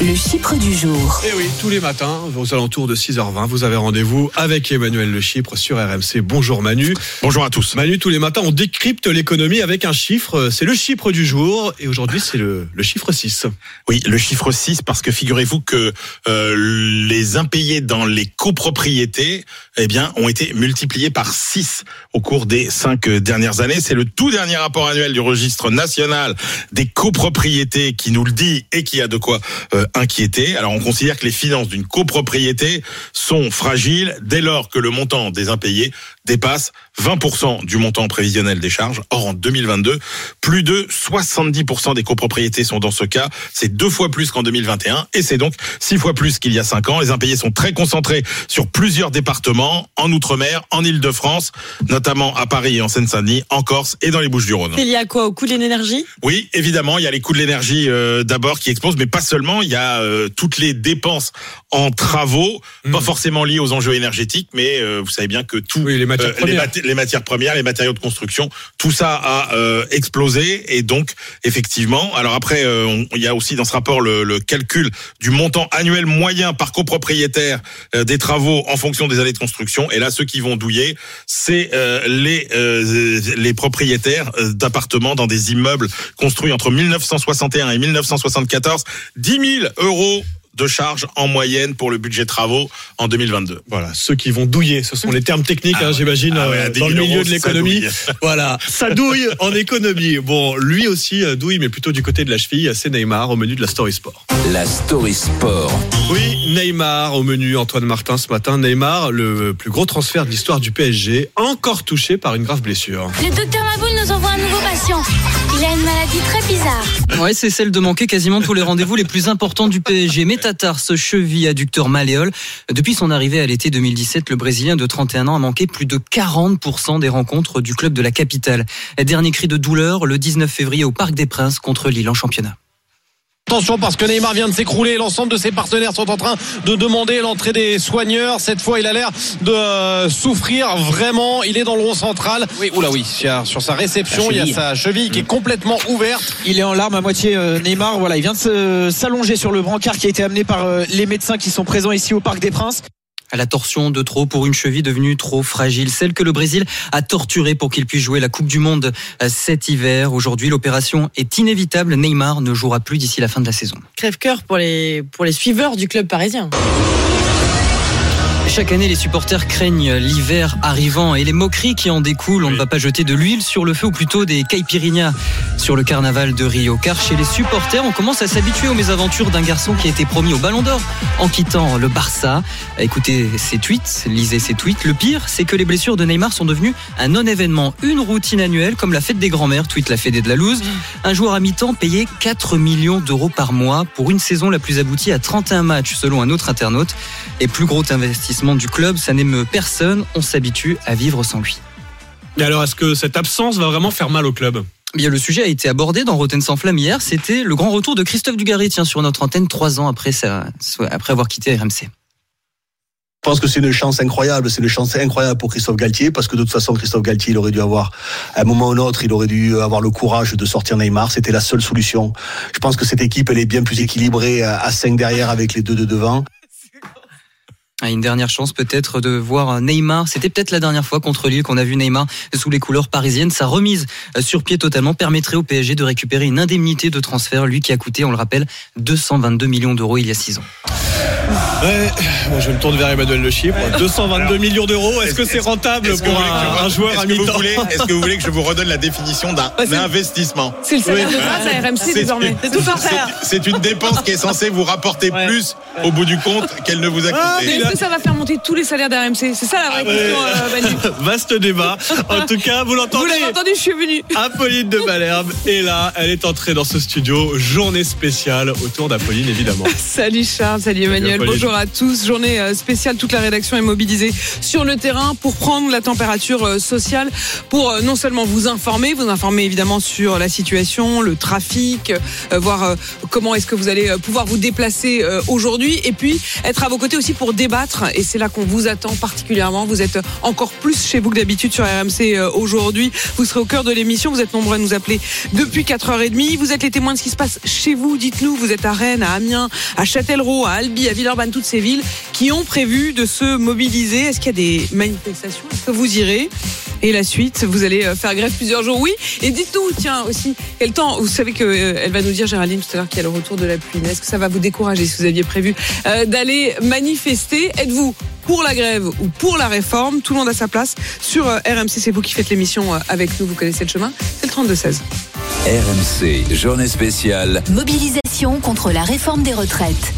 Le Chypre du jour. Et oui, tous les matins, aux alentours de 6h20, vous avez rendez-vous avec Emmanuel Le Chypre sur RMC. Bonjour Manu. Bonjour à tous. Manu, tous les matins, on décrypte l'économie avec un chiffre. C'est le Chypre du jour. Et aujourd'hui, c'est le, le chiffre 6. Oui, le chiffre 6, parce que figurez-vous que euh, les impayés dans les copropriétés eh bien, ont été multipliés par 6 au cours des cinq euh, dernières années. C'est le tout dernier rapport annuel du registre national des copropriétés qui nous le dit et qui a de quoi euh, inquiéter. Alors, on considère que les finances d'une copropriété sont fragiles dès lors que le montant des impayés dépasse 20% du montant prévisionnel des charges. Or, en 2022, plus de 70% des copropriétés sont dans ce cas. C'est deux fois plus qu'en 2021 et c'est donc six fois plus qu'il y a cinq ans. Les impayés sont très concentrés sur plusieurs départements, en Outre-mer, en Île-de-France, notamment à Paris et en Seine-Saint-Denis, en Corse et dans les Bouches-du-Rhône. Il y a quoi au coût de l'énergie? Oui, évidemment, il y a les coûts de l'énergie euh, d'abord qui explosent, mais pas seulement. Il y a euh, toutes les dépenses en travaux, pas forcément liées aux enjeux énergétiques, mais euh, vous savez bien que tout, les matières euh, les, premières. mat- les matières premières, les matériaux de construction, tout ça a euh, explosé et donc effectivement. Alors après, euh, il y a aussi dans ce rapport le, le calcul du montant annuel moyen par copropriétaire euh, des travaux en fonction des années de construction. Et là, ceux qui vont douiller, c'est euh, les euh, les propriétaires d'appartements dans des immeubles construits entre 1961 et 1974. 10 000 euros de charge en moyenne pour le budget travaux en 2022. Voilà, ceux qui vont douiller, ce sont les termes techniques, Ah hein, ouais. j'imagine, Ah ouais, euh, à 10 dans 000 le milieu euros, de l'économie. Voilà, ça douille en économie. Bon, lui aussi euh, douille, mais plutôt du côté de la cheville, c'est Neymar au menu de la Story Sport. La Story Sport. Oui, Neymar au menu, Antoine Martin ce matin. Neymar, le plus gros transfert de l'histoire du PSG, encore touché par une grave blessure. Le docteur Maboul nous envoie un nouveau patient. Ouais, c'est celle de manquer quasiment tous les rendez-vous les plus importants du PSG. Métatarse, cheville, adducteur malléole. Depuis son arrivée à l'été 2017, le Brésilien de 31 ans a manqué plus de 40% des rencontres du club de la capitale. Dernier cri de douleur le 19 février au Parc des Princes contre Lille en championnat. Attention parce que Neymar vient de s'écrouler, l'ensemble de ses partenaires sont en train de demander l'entrée des soigneurs. Cette fois, il a l'air de euh, souffrir vraiment. Il est dans le rond central. Oui, oula oui, sur sa réception, il y a sa cheville qui est complètement ouverte. Il est en larmes à moitié euh, Neymar. Voilà, il vient de s'allonger sur le brancard qui a été amené par euh, les médecins qui sont présents ici au Parc des Princes. La torsion de trop pour une cheville devenue trop fragile, celle que le Brésil a torturée pour qu'il puisse jouer la Coupe du Monde euh, cet hiver. Aujourd'hui, l'opération est inévitable. Neymar ne jouera plus d'ici la fin de la saison. Crève-cœur pour les, pour les suiveurs du club parisien. Chaque année, les supporters craignent l'hiver arrivant et les moqueries qui en découlent. On ne va pas jeter de l'huile sur le feu ou plutôt des caipirinhas sur le carnaval de Rio. Car chez les supporters, on commence à s'habituer aux mésaventures d'un garçon qui a été promis au Ballon d'Or en quittant le Barça. Écoutez ses tweets, lisez ses tweets. Le pire, c'est que les blessures de Neymar sont devenues un non-événement, une routine annuelle comme la fête des grands-mères, tweet la Fédé de la Louse. Un joueur à mi-temps payé 4 millions d'euros par mois pour une saison la plus aboutie à 31 matchs selon un autre internaute. Et plus gros investissement du club, ça n'émeut personne, on s'habitue à vivre sans lui. Et alors, est-ce que cette absence va vraiment faire mal au club? Bien, le sujet a été abordé dans Rotten sans flamme hier. C'était le grand retour de Christophe Dugarry, tiens, sur notre antenne trois ans après, sa, après avoir quitté RMC. Je pense que c'est une chance incroyable, c'est une chance incroyable pour Christophe Galtier, parce que de toute façon, Christophe Galtier, il aurait dû avoir, à un moment ou un autre, il aurait dû avoir le courage de sortir Neymar. C'était la seule solution. Je pense que cette équipe, elle est bien plus équilibrée à à 5 derrière avec les deux de devant. Une dernière chance peut-être de voir Neymar. C'était peut-être la dernière fois contre Lille qu'on a vu Neymar sous les couleurs parisiennes. Sa remise sur pied totalement permettrait au PSG de récupérer une indemnité de transfert, lui qui a coûté, on le rappelle, 222 millions d'euros il y a six ans. Ouais, bon, je me tourne vers Emmanuel Le Chypre. 222 Alors, millions d'euros, est-ce que c'est rentable pour un, un joueur à mi-temps Est-ce que vous voulez que je vous redonne la définition d'un investissement C'est le salaire de base à RMC désormais. C'est tout par c'est- terre. C'est une dépense qui est censée vous rapporter plus au bout du compte qu'elle ne vous a Ah, coûté. mais est-ce que ça va faire monter tous les salaires d'RMC C'est ça la vraie question, euh. Vaste débat. En tout cas, vous l'entendez. Vous l'avez entendu, je suis venu. Apolline de Malherbe est là. Elle est entrée dans ce studio. Journée spéciale autour d'Apolline, évidemment. Salut Charles, salut Emmanuel, Apolline. bonjour à tous. Journée euh, spéciale, toute la rédaction est mobilisée sur le terrain pour prendre la température euh, sociale, pour euh, non seulement vous informer, vous informer évidemment sur la situation, le trafic, voir comment est-ce que vous allez pouvoir vous déplacer aujourd'hui, et puis être à vos côtés aussi pour débattre. Et c'est là qu'on vous attend particulièrement. Vous êtes encore plus chez vous que d'habitude sur RMC aujourd'hui. Vous serez au cœur de l'émission. Vous êtes nombreux à nous appeler depuis 4h30. Vous êtes les témoins de ce qui se passe chez vous. Dites-nous, vous êtes à Rennes, à Amiens, à Châtellerault, à Albi, à Villeurbanne, toutes ces villes qui ont prévu de se mobiliser. Est-ce qu'il y a des manifestations? Est-ce que vous irez? Et la suite, vous allez euh, faire grève plusieurs jours, oui. Et dites-nous, tiens aussi, quel temps? Vous savez que euh, elle va nous dire Géraldine tout à l'heure qu'il y a le retour de la pluie. Est-ce que ça va vous décourager si vous aviez prévu euh, d'aller manifester? Êtes-vous pour la grève ou pour la réforme? Tout le monde a sa place sur euh, RMC. C'est vous qui faites l'émission euh, avec nous. Vous connaissez le chemin. C'est le 32 16. RMC, journée spéciale. Mobilisation contre la réforme des retraites.